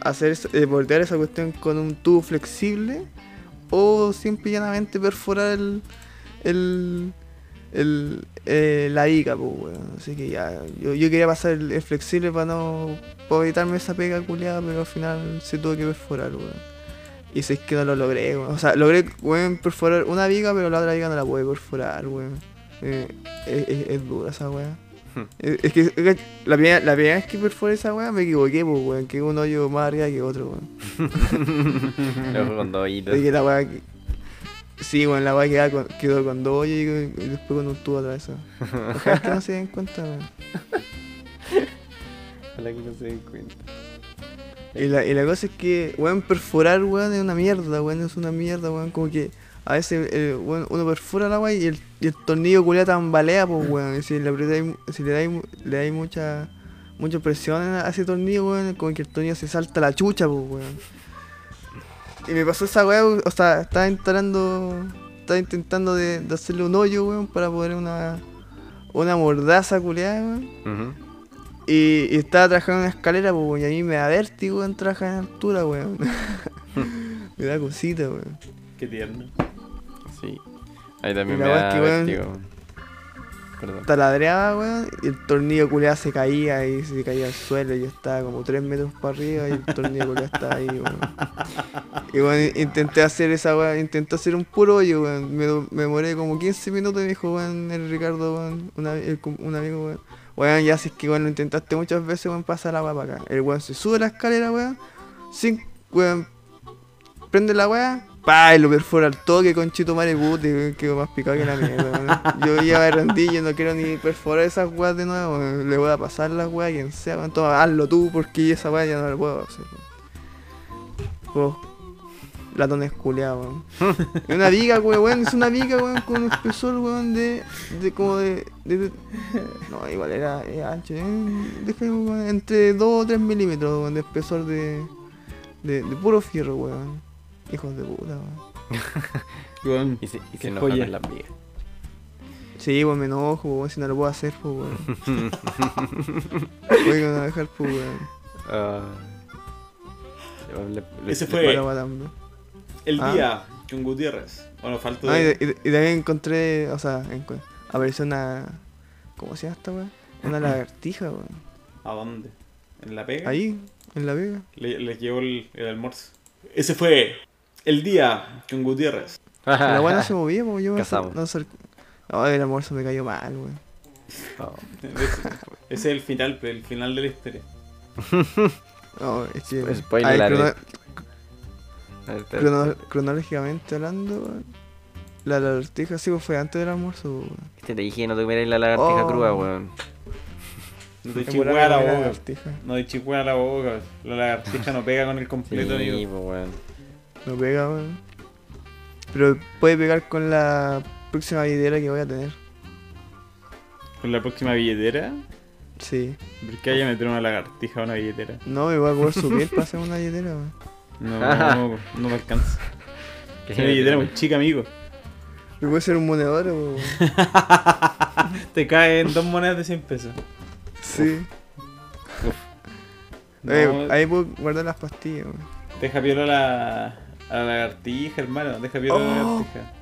hacer eh, voltear esa cuestión con un tubo flexible o simple y llanamente perforar el, el, el, eh, la viga, pues, weón. Así que ya, yo, yo quería pasar el, el flexible para no para evitarme esa pega culiada, pero al final se tuvo que perforar, weón. Y si es que no lo logré, weón. O sea, logré, weón, perforar una viga, pero la otra viga no la pude perforar, weón. Eh, es, es- es dura esa weá. es, es que la primera, la primera vez que perforé esa weá me equivoqué, pues, weón. Que un hoyo más arriba que otro, weón. Que la weá. Sí, weón, la weá queda con- quedó con dos y, y después con un tubo atravesado. Ojalá que no se den cuenta, weón. Ojalá que no se den cuenta. Y la, y la cosa es que, weón, perforar, weón, es una mierda, weón, es una mierda, weón. Como que a veces, eh, weón, uno perfora la weá y el, y el tornillo culia tambalea, pues, weón. Y si le, si le dais, le dais mucha, mucha presión a ese tornillo, weón, como que el tornillo se salta la chucha, pues, weón. Y me pasó esa weá, o sea, estaba instalando, estaba intentando de, de hacerle un hoyo, weón, para poner una, una mordaza culiada, weón. Y, y estaba trabajando en una escalera, pues, weón, y a mí me da vértigo en trabajar en altura, weón. me da cosita, weón. Qué tierno. Sí. Ahí también me da es que, weón, vértigo. Perdón. Taladreaba, weón, y el tornillo culeado se caía y se caía al suelo. Y yo estaba como 3 metros para arriba y el tornillo culeado estaba ahí, weón. Y weón, intenté hacer esa weón, intenté hacer un puro hoyo, weón. Me, me demoré como 15 minutos me dijo, weón, el Ricardo, weón, una- el un amigo, weón. Weón, ya si es que weón lo intentaste muchas veces, weón, pasa la weá para acá. El weón se sube la escalera, weón, sin, weón, prende la weá, pa, y lo perfora al toque, conchito madre pute, quedó más picado que la mierda. Yo ya me rendí, yo no quiero ni perforar esas weas de nuevo. Le voy a pasar las weas a quien sea, weón. Toma, hazlo tú, porque esa wea ya no la puedo hacer. Vos, latones culeados, weón. Es una viga, weón, es una viga, weón, con un espesor, weón, de, de como de, de- de- No, igual era, era ancho, eh, weón, entre 2 o 3 milímetros, weón, de espesor de, de, de puro fierro, weón. Hijos de puta, weón. Weón, Y se, y se enoja joya. con las vigas. Sí, pues me enojo, weón, si no lo puedo hacer, pues, weón. Voy a dejar, pues, weón. Ah. Le- le- Ese le- fue- Para matando. el Ah. día con Gutiérrez. Bueno, falta No, y, de... y de- y también encontré, o sea, encu- apareció una. ¿Cómo se llama esta weón? Una lagartija, weón. ¿A dónde? ¿En la pega? Ahí, en la vega. Le- les llevó el, el almuerzo. Ese fue el día con Gutiérrez. La weá no se movía, pues yo no acer- No, el almuerzo me cayó mal, weón. Oh. Ese, es el final, el final de la historia. No, es que. Spo- spoiler a ver, alert. crono- A ver, te- crono- cronológicamente hablando, weón. La lagartija sí pues, fue antes del almuerzo, weón. Te dije que no te comieras la lagartija Oh. cruda, weón. No te por la boca. No te chihuea la boca. La lagartija no pega con el Sí, completo, amigo. pues, weón. No pega, weón. Pero puede pegar con la próxima videra que voy a tener. Con la próxima billetera. Sí. ¿Por qué haya meter una lagartija a una billetera? No, me voy a comer su piel para hacer una billetera, weón. No, no, no me alcanza. ¿Qué Esa billetera muy chica, amigo. Me puede ser un monedor, weón. Te caen dos monedas de 100 pesos. Sí. No, Eh, ahí puedo guardar las pastillas, weón. Deja piola la, a la lagartija, hermano. Deja piola a la Oh. lagartija.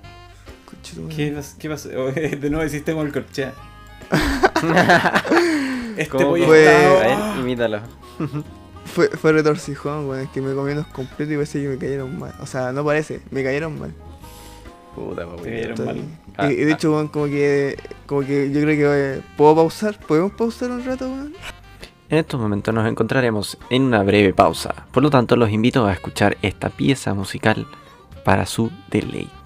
¿Qué, pas- qué pasó? Oh, De nuevo hiciste con el corchea. este ¿Cómo pollo fue? está- A ver, imítalo. Fue, fue retorcijón, weón. Es que me comí unos completos y parece que me cayeron mal. O sea, no parece, me cayeron mal. Puta, weón. dieron mal. Ah, y, y de ah. hecho, weón, como que, como que yo creo que eh, puedo pausar. ¿Podemos pausar un rato, weón? En estos momentos nos encontraremos en una breve pausa. Por lo tanto, los invito a escuchar esta pieza musical para su deleite.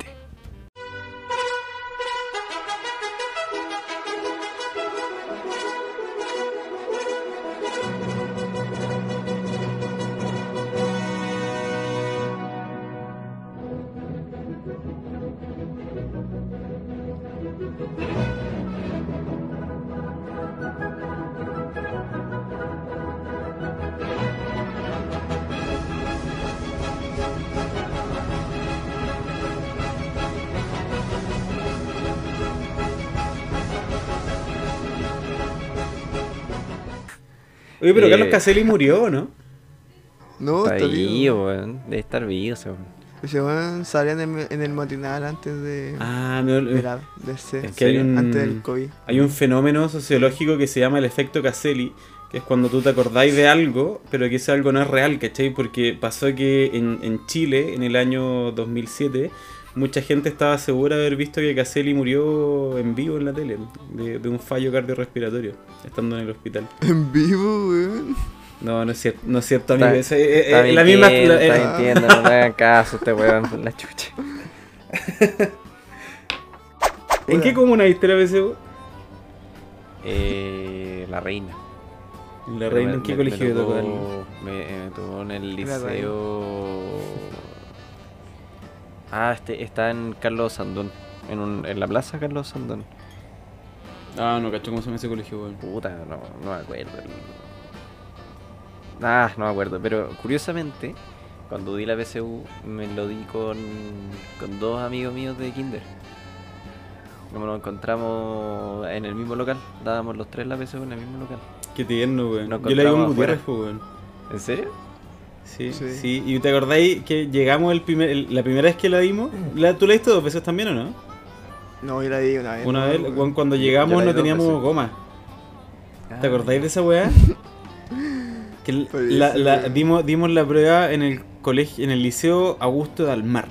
Oye, pero Eh. Carlos Caselli murió, ¿no? No, Está está vivo, vivo. weón. Debe estar vivo, ese weón. Ese weón salía en el, en el matinal antes de, Ah, me ol- de la DC. Es que hay un- Antes del COVID. Hay un fenómeno sociológico que se llama el efecto Caselli, que es cuando tú te acordáis de algo, pero que ese algo no es real, ¿cachai? Porque pasó que en, en Chile, en el año 2007, mucha gente estaba segura de haber visto que Caselli murió en vivo en la tele, de, de un fallo cardiorrespiratorio, estando en el hospital. En vivo, weón. No, no es cierto, no es cierto, Está- amigo. es- eh, eh, Está eh, la misma... la- está eh, mintiendo, no le hagan caso, este weón, la chucha. ¿En qué comuna viste la PSU? Eh, la reina. La reina, me- ¿en qué me- colegio me te tocó? Me, me tocó en el liceo. Ah, este está en Carlos Sandón. En, un, en la plaza Carlos Sandón. Ah, no, cacho, ¿cómo se llama ese colegio, weón? Puta, no, no me acuerdo. Ah, no me acuerdo. Pero curiosamente, cuando di la PSU, me lo di con, con dos amigos míos de Kinder. Como nos encontramos en el mismo local, dábamos los tres la PSU en el mismo local. Qué tierno, weón. Yo la en encontramos Gutiérrez, pues, weón. ¿En serio? Sí, sí, Sí. ¿Y te acordáis que llegamos el primer, el- la primera vez que la dimos? La, ¿Tú la diste dos veces también o no? No, yo la di una vez. Una no, vez, cuando llegamos no teníamos veces. goma. ¿Te Ah. acordáis de esa weá? Que Pues la, la- dimos, dimos la prueba en el colegio, en el liceo Augusto de Almar.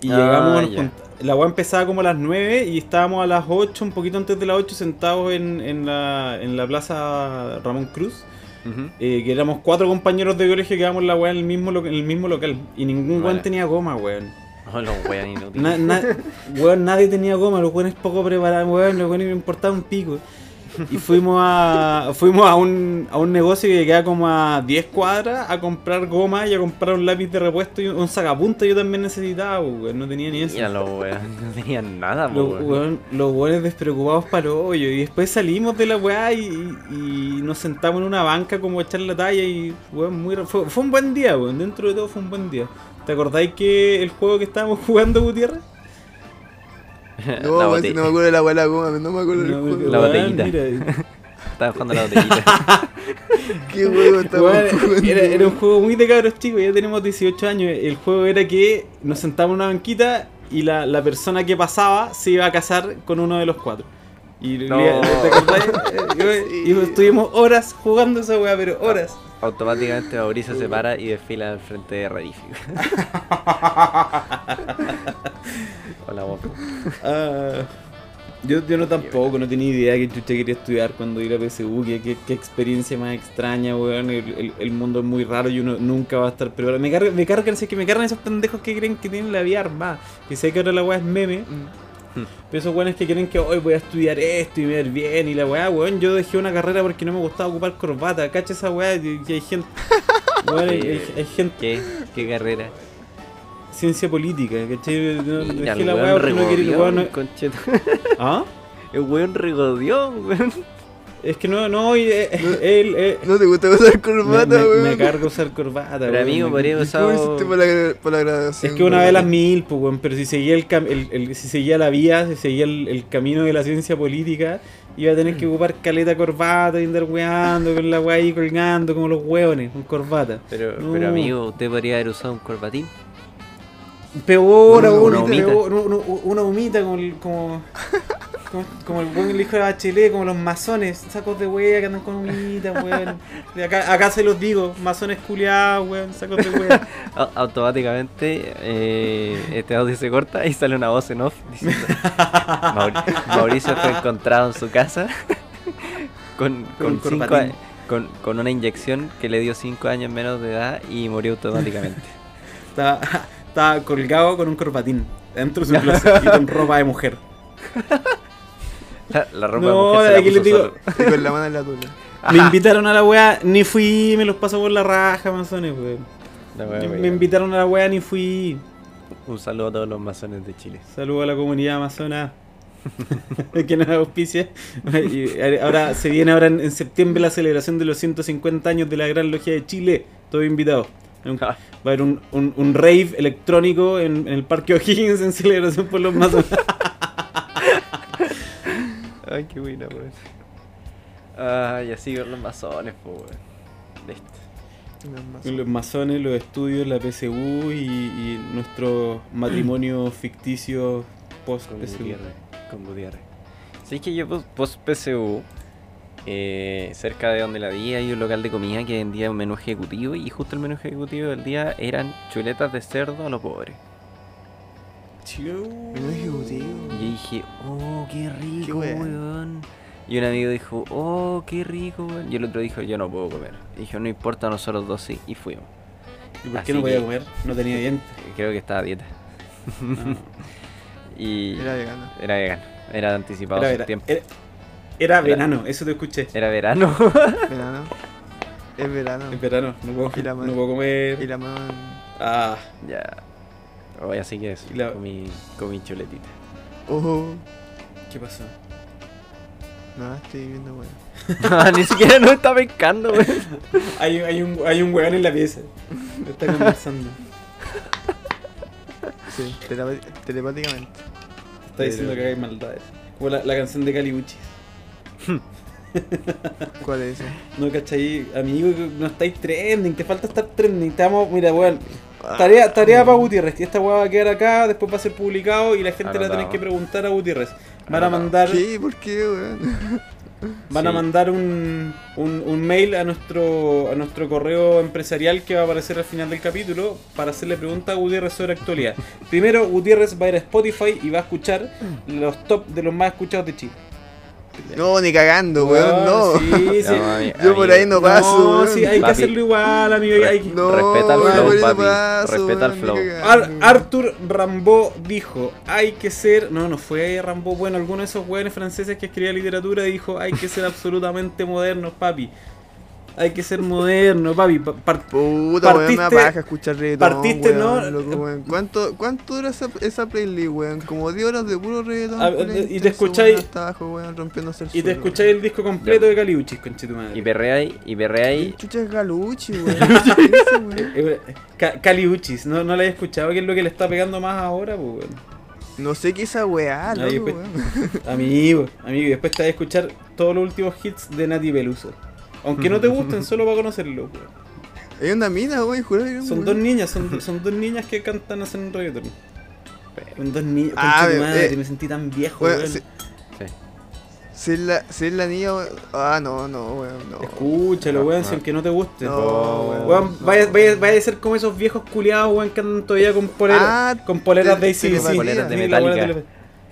Y Ah, llegamos, junt- la weá empezaba como a las 9 y estábamos a las 8, un poquito antes de las 8, sentados en, en, la, en la plaza Ramón Cruz. Eh, que éramos cuatro compañeros de colegio que íbamos la weá en el mismo, en el mismo local. Y ningún weón Vale. tenía goma, weón. Oh, los weón na- weón, nadie tenía goma, los weones poco preparados, weón, los weones me importaba un pico. Y fuimos a fuimos a un, a un negocio que queda como a 10 cuadras a comprar goma y a comprar un lápiz de repuesto y un sacapunta yo también necesitaba, weón, no tenía ni eso. Weón, no tenían nada, Los, weón. weón- los weones despreocupados para el hoyo. Y después salimos de la weá y, y nos sentamos en una banca como a echar la talla y weón, muy fue, fue un buen día, weón. Dentro de todo fue un buen día. ¿Te acordáis que el juego que estábamos jugando, Gutiérrez? No, la si no me acuerdo de la weá goma, no me acuerdo del No, juego. La botellita. mira, Estaba jugando la botellita. ¿Qué juego weón, jugando? era, era un juego muy de cabros chicos, ya tenemos 18 años. El juego era que nos sentábamos en una banquita y la, la persona que pasaba se iba a casar con uno de los cuatro. Y No. le- ¿te acordás? Y- y Sí. estuvimos horas jugando esa weá, pero horas. Automáticamente Mauricio se para y desfila al frente de Redifi. Hola, guapo. Ah, yo, yo no tampoco, no tenía idea que chucha quería estudiar cuando ir a PSU, qué, qué, qué experiencia más extraña, weón. El, el- el mundo es muy raro y uno nunca va a estar preparado. Me cargan, me cargan, es que me cargan esos pendejos que creen que tienen la vida armada. Que sé que ahora la weá es meme. Pero esos weones que creen que hoy voy a estudiar esto y me ir bien y la weá, weón. Yo dejé una carrera porque no me gustaba ocupar corbata. Cacha esa weá y, y hay gente. weón, hay, hay- hay gente. ¿Qué? ¿Qué carrera? Ciencia política, ¿cachai? No, dejé el la weá porque no quería. regodión, weón, no-. ¿Ah? El weón regodión, weón. Es que no, no, y, eh, él, eh, ¿No te gusta usar me, corbata, me, weón? me carga usar corbata, Pero weón, amigo, me- podría ¿Y haber ¿Cómo hiciste usado. para la, para la graduación? Es que una vez corbata? las mil, pues, weón, pero si seguía el, cam- el, el- si seguía la vía, si seguía el, el camino de la ciencia política, iba a tener que ocupar caleta corbata y andar weando con la weá ahí colgando como los hueones, con corbata. Pero, No. pero amigo, usted podría haber usado un corbatín. Peor Una aún, humita. peor, una, una- una humita como el, como, como, como el buen hijo de Bachelet, como los masones, sacos de wea que andan con humita, weón. Acá, acá se los digo, masones culiados, weón, sacos de wea. Au- Automáticamente eh, este audio se corta y sale una voz en off diciendo "Mauri- Mauricio fue encontrado en su casa con, Con un con, cinco corbatín. a- con, con una inyección que le dio 5 años menos de edad y murió automáticamente. Estaba, estaba colgado con un corbatín dentro de su closet y con ropa de mujer. La, la ropa No, de mujer se aquí puso digo, solo. Y con la mano en la tula. me invitaron a la wea, ni fui, me los paso por la raja, masones, weón. Me, invitaron a la wea, ni fui. Un saludo a todos los masones de Chile. Saludo a la comunidad amazona que nos auspicia. Ahora se viene ahora en, en septiembre la celebración de los 150 años de la Gran Logia de Chile. Todo invitado. Un- Va a haber un, un, un rave electrónico en, en el Parque O'Higgins en celebración por los masones. Ay, qué buena, weón. Ay, así con los masones, po, weón. Listo. Los más- Los masones, los estudios, la PSU y, y nuestro matrimonio ficticio post Con. Gutiérrez. Con Gutiérrez. Sí, que yo pos- post PSU, eh, cerca de donde la vi, hay un local de comida que vendía un menú ejecutivo y justo el menú ejecutivo del día eran chuletas de cerdo a lo pobre. Menú ejecutivo. Y yo dije, oh, qué rico, weón. Y un amigo dijo, oh, qué rico, weón. Y el otro dijo, yo no puedo comer. Y dijo, no importa, nosotros dos sí. Y fuimos. ¿Y por Así qué no podía que- comer? No tenía dientes. Creo que estaba a dieta. Ah. Y Era vegano. era vegano. Era anticipado Era, su tiempo. era, era Era- verano, eso te escuché. Era verano. Verano. Es verano. Es verano, no puedo, Y la no puedo comer. Y la mano en- Ah, ya. Oye, así que eso. La- Con, mi, con mi chuletita. Oh, ¿qué pasó? no, estoy viendo weón. Ah, Ni siquiera nos está pescando, weón. Hay, hay, un, hay un weón en la pieza. Está conversando. Sí, telepáticamente. Está diciendo que hay maldades. Como la, la canción de Caliuchis. ¿Cuál es ese? No, ¿cachai? Amigo, que no estáis trending, te falta estar trending. Te vamos, mira, weón. Tarea, tarea para Gutiérrez. Y esta weá va a quedar acá, después va a ser publicado y la gente le va a tener Anotado. que preguntar a Gutiérrez. Van a Anotado. mandar, ¿Qué? ¿Por qué, weón? van a mandar un, un, un mail a nuestro, a nuestro correo empresarial que va a aparecer al final del capítulo para hacerle preguntas a Gutiérrez sobre actualidad. Primero, Gutiérrez va a ir a Spotify y va a escuchar los top de los más escuchados de Chile. No, ni cagando, weón, no. Sí, sí. No, ami- Yo por ahí no paso, No, weón. sí, hay que hacerlo igual, amigo. hay que- No, Respeta el flow, ahí no papi. paso, Respeta el flow. Ar- Arthur Rambo dijo, hay que ser, no, no fue Rambo, bueno, alguno de esos weones franceses que escribía literatura dijo, hay que ser absolutamente modernos, papi. Hay que ser moderno, papi. Pa- par- Puta, weón, me Partiste- apaga escuchar reggaetón, partiste, weón, ¿no? loco, weón. ¿Cuánto, ¿Cuánto dura esa, esa playlist, weón? Como 10 horas de puro reggaetón. A- y te escucháis- weón, hasta abajo, weón, rompiéndose el y te escucháis el disco completo de Caliuchis, conchetumadre. Y perreáis, y perreáis. Chucha es Galuchi, weón. Eh, Ca- Caliuchis, ¿no, no la he escuchado, ¿qué es lo que le está pegando más ahora, pues, weón? No sé qué es esa weá, loco, después- weón. Amigo, amigo, y después te vas a escuchar todos los últimos hits de Nati Peluso. Aunque no te gusten, solo para conocerlo, weón. Hay una mina, weón, juro que Son dos niñas, son, son dos niñas que cantan hacen reggaetón. Son dos niñas. Ah, madre, eh, me sentí tan viejo, Weón, weón. si, Sí. si es la, si es la niña, weón. Ah, no, no, weón, no. Escúchalo, weón, si no. aunque no te guste. No, weón. Weón, no. vaya, vaya, vaya a ser como esos viejos culiados, weón, que andan todavía con poleras, Ah, con poleras de ACDC. te- Poleras de Metallica.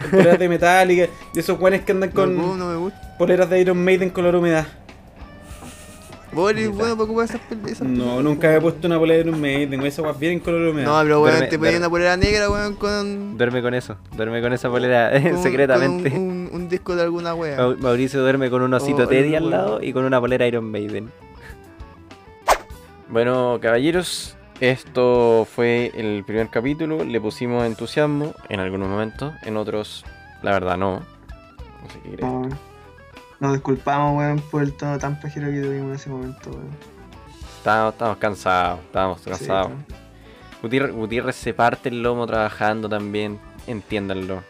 con poleras de Metallica. Y esos weones que andan Con... con No, me gusta. poleras de Iron Maiden color humedad. Vos eres bueno para ocupar esas esas No, nunca he puesto una polera de Iron Maiden, esa weá vienen color humedad. No, pero weón, te duerme. una polera negra, weón, con. Duerme con eso. Duerme con esa polera con- secretamente. con un, un, un disco de alguna wea. Mau- Mauricio duerme con un osito Oh, Teddy al lado y con una polera Iron Maiden. Bueno, caballeros, esto fue el primer capítulo. Le pusimos entusiasmo en algunos momentos, en otros, la verdad, no. No sé qué crees. No, nos disculpamos, weón, por el tono tan pajero que tuvimos en ese momento, weón. Estábamos, estábamos cansados, estábamos cansados. Sí, Gutiérrez, Gutiérrez se parte el lomo trabajando también, entiéndanlo.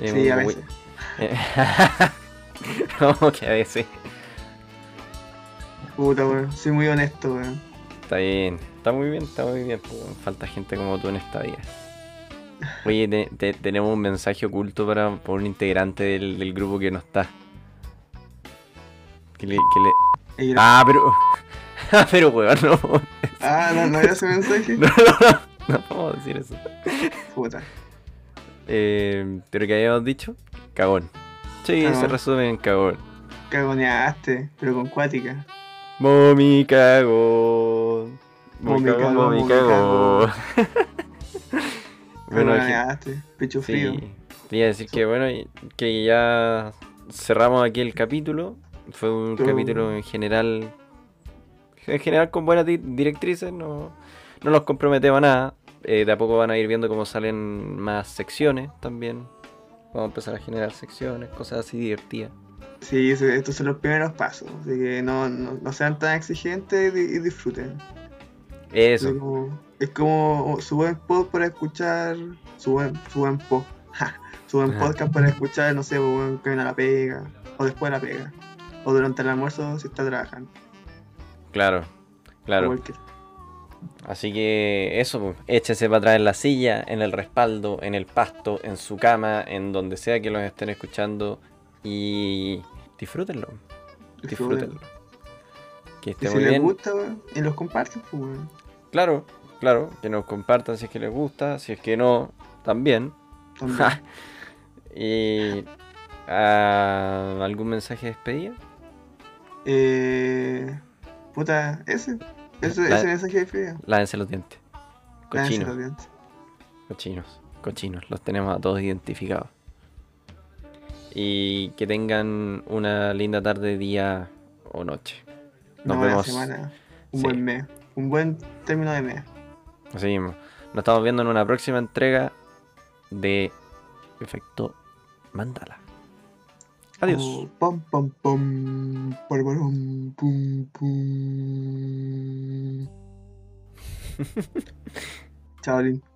Es Sí, a veces. Como que a veces. Puta, weón, soy muy honesto, weón. Está bien, está muy bien, está muy bien. weón. falta gente como tú en esta vida. Oye, te- te- tenemos un mensaje oculto para, para un integrante del, del grupo que no está. Que le, que le- Y- Ah, pero. Ah, pero weón, no. Ah, no, no era ese mensaje. No, no, no, no podemos decir eso. Puta. Eh, pero que habíamos dicho, cagón. Sí, Cagón. se resume en cagón. Cagoneaste, pero con cuática. Momi cagón. Momi cagón, momi cagón. bueno, Cagoneaste, pecho frío. sí. Te iba a decir que bueno, que ya cerramos aquí el capítulo. Fue un Tú. capítulo en general. En general con buenas di- directrices, no, no nos comprometemos a nada. Eh, de a poco van a ir viendo cómo salen más secciones también. Vamos a empezar a generar secciones, cosas así divertidas. Sí, estos son los primeros pasos. Así que no, no, no sean tan exigentes y, di- y disfruten. Eso. Es como, es como su buen pod para escuchar. Su buen, su buen pod. ja, su buen Ajá. podcast para escuchar, no sé, que viene a la pega. O después de la pega. O durante el almuerzo si está trabajando. Claro, Claro. Así que eso, pues, échese para atrás en la silla, en el respaldo, en el pasto, en su cama, en donde sea que los estén escuchando y disfrútenlo. Disfrútenlo. Que Y esté si muy les bien. gusta, y los comparten, pues. Claro, claro, que nos compartan si es que les gusta, si es que no, también. También. y ah, algún mensaje de despedida. Eh, puta, ese. Ese, La- ese mensaje de frío. Lávense los dientes. Cochinos, los dientes. cochinos, cochinos, los tenemos a todos identificados. Y que tengan una linda tarde, día o noche. Nos buena vemos. semana. Un Sí. buen mes. Un buen término de mes. Así mismo. Nos estamos viendo en una próxima entrega de Efecto Mandala. Adiós. Oh, pam, pam, pam. Paraparam, pum, pum. Chao.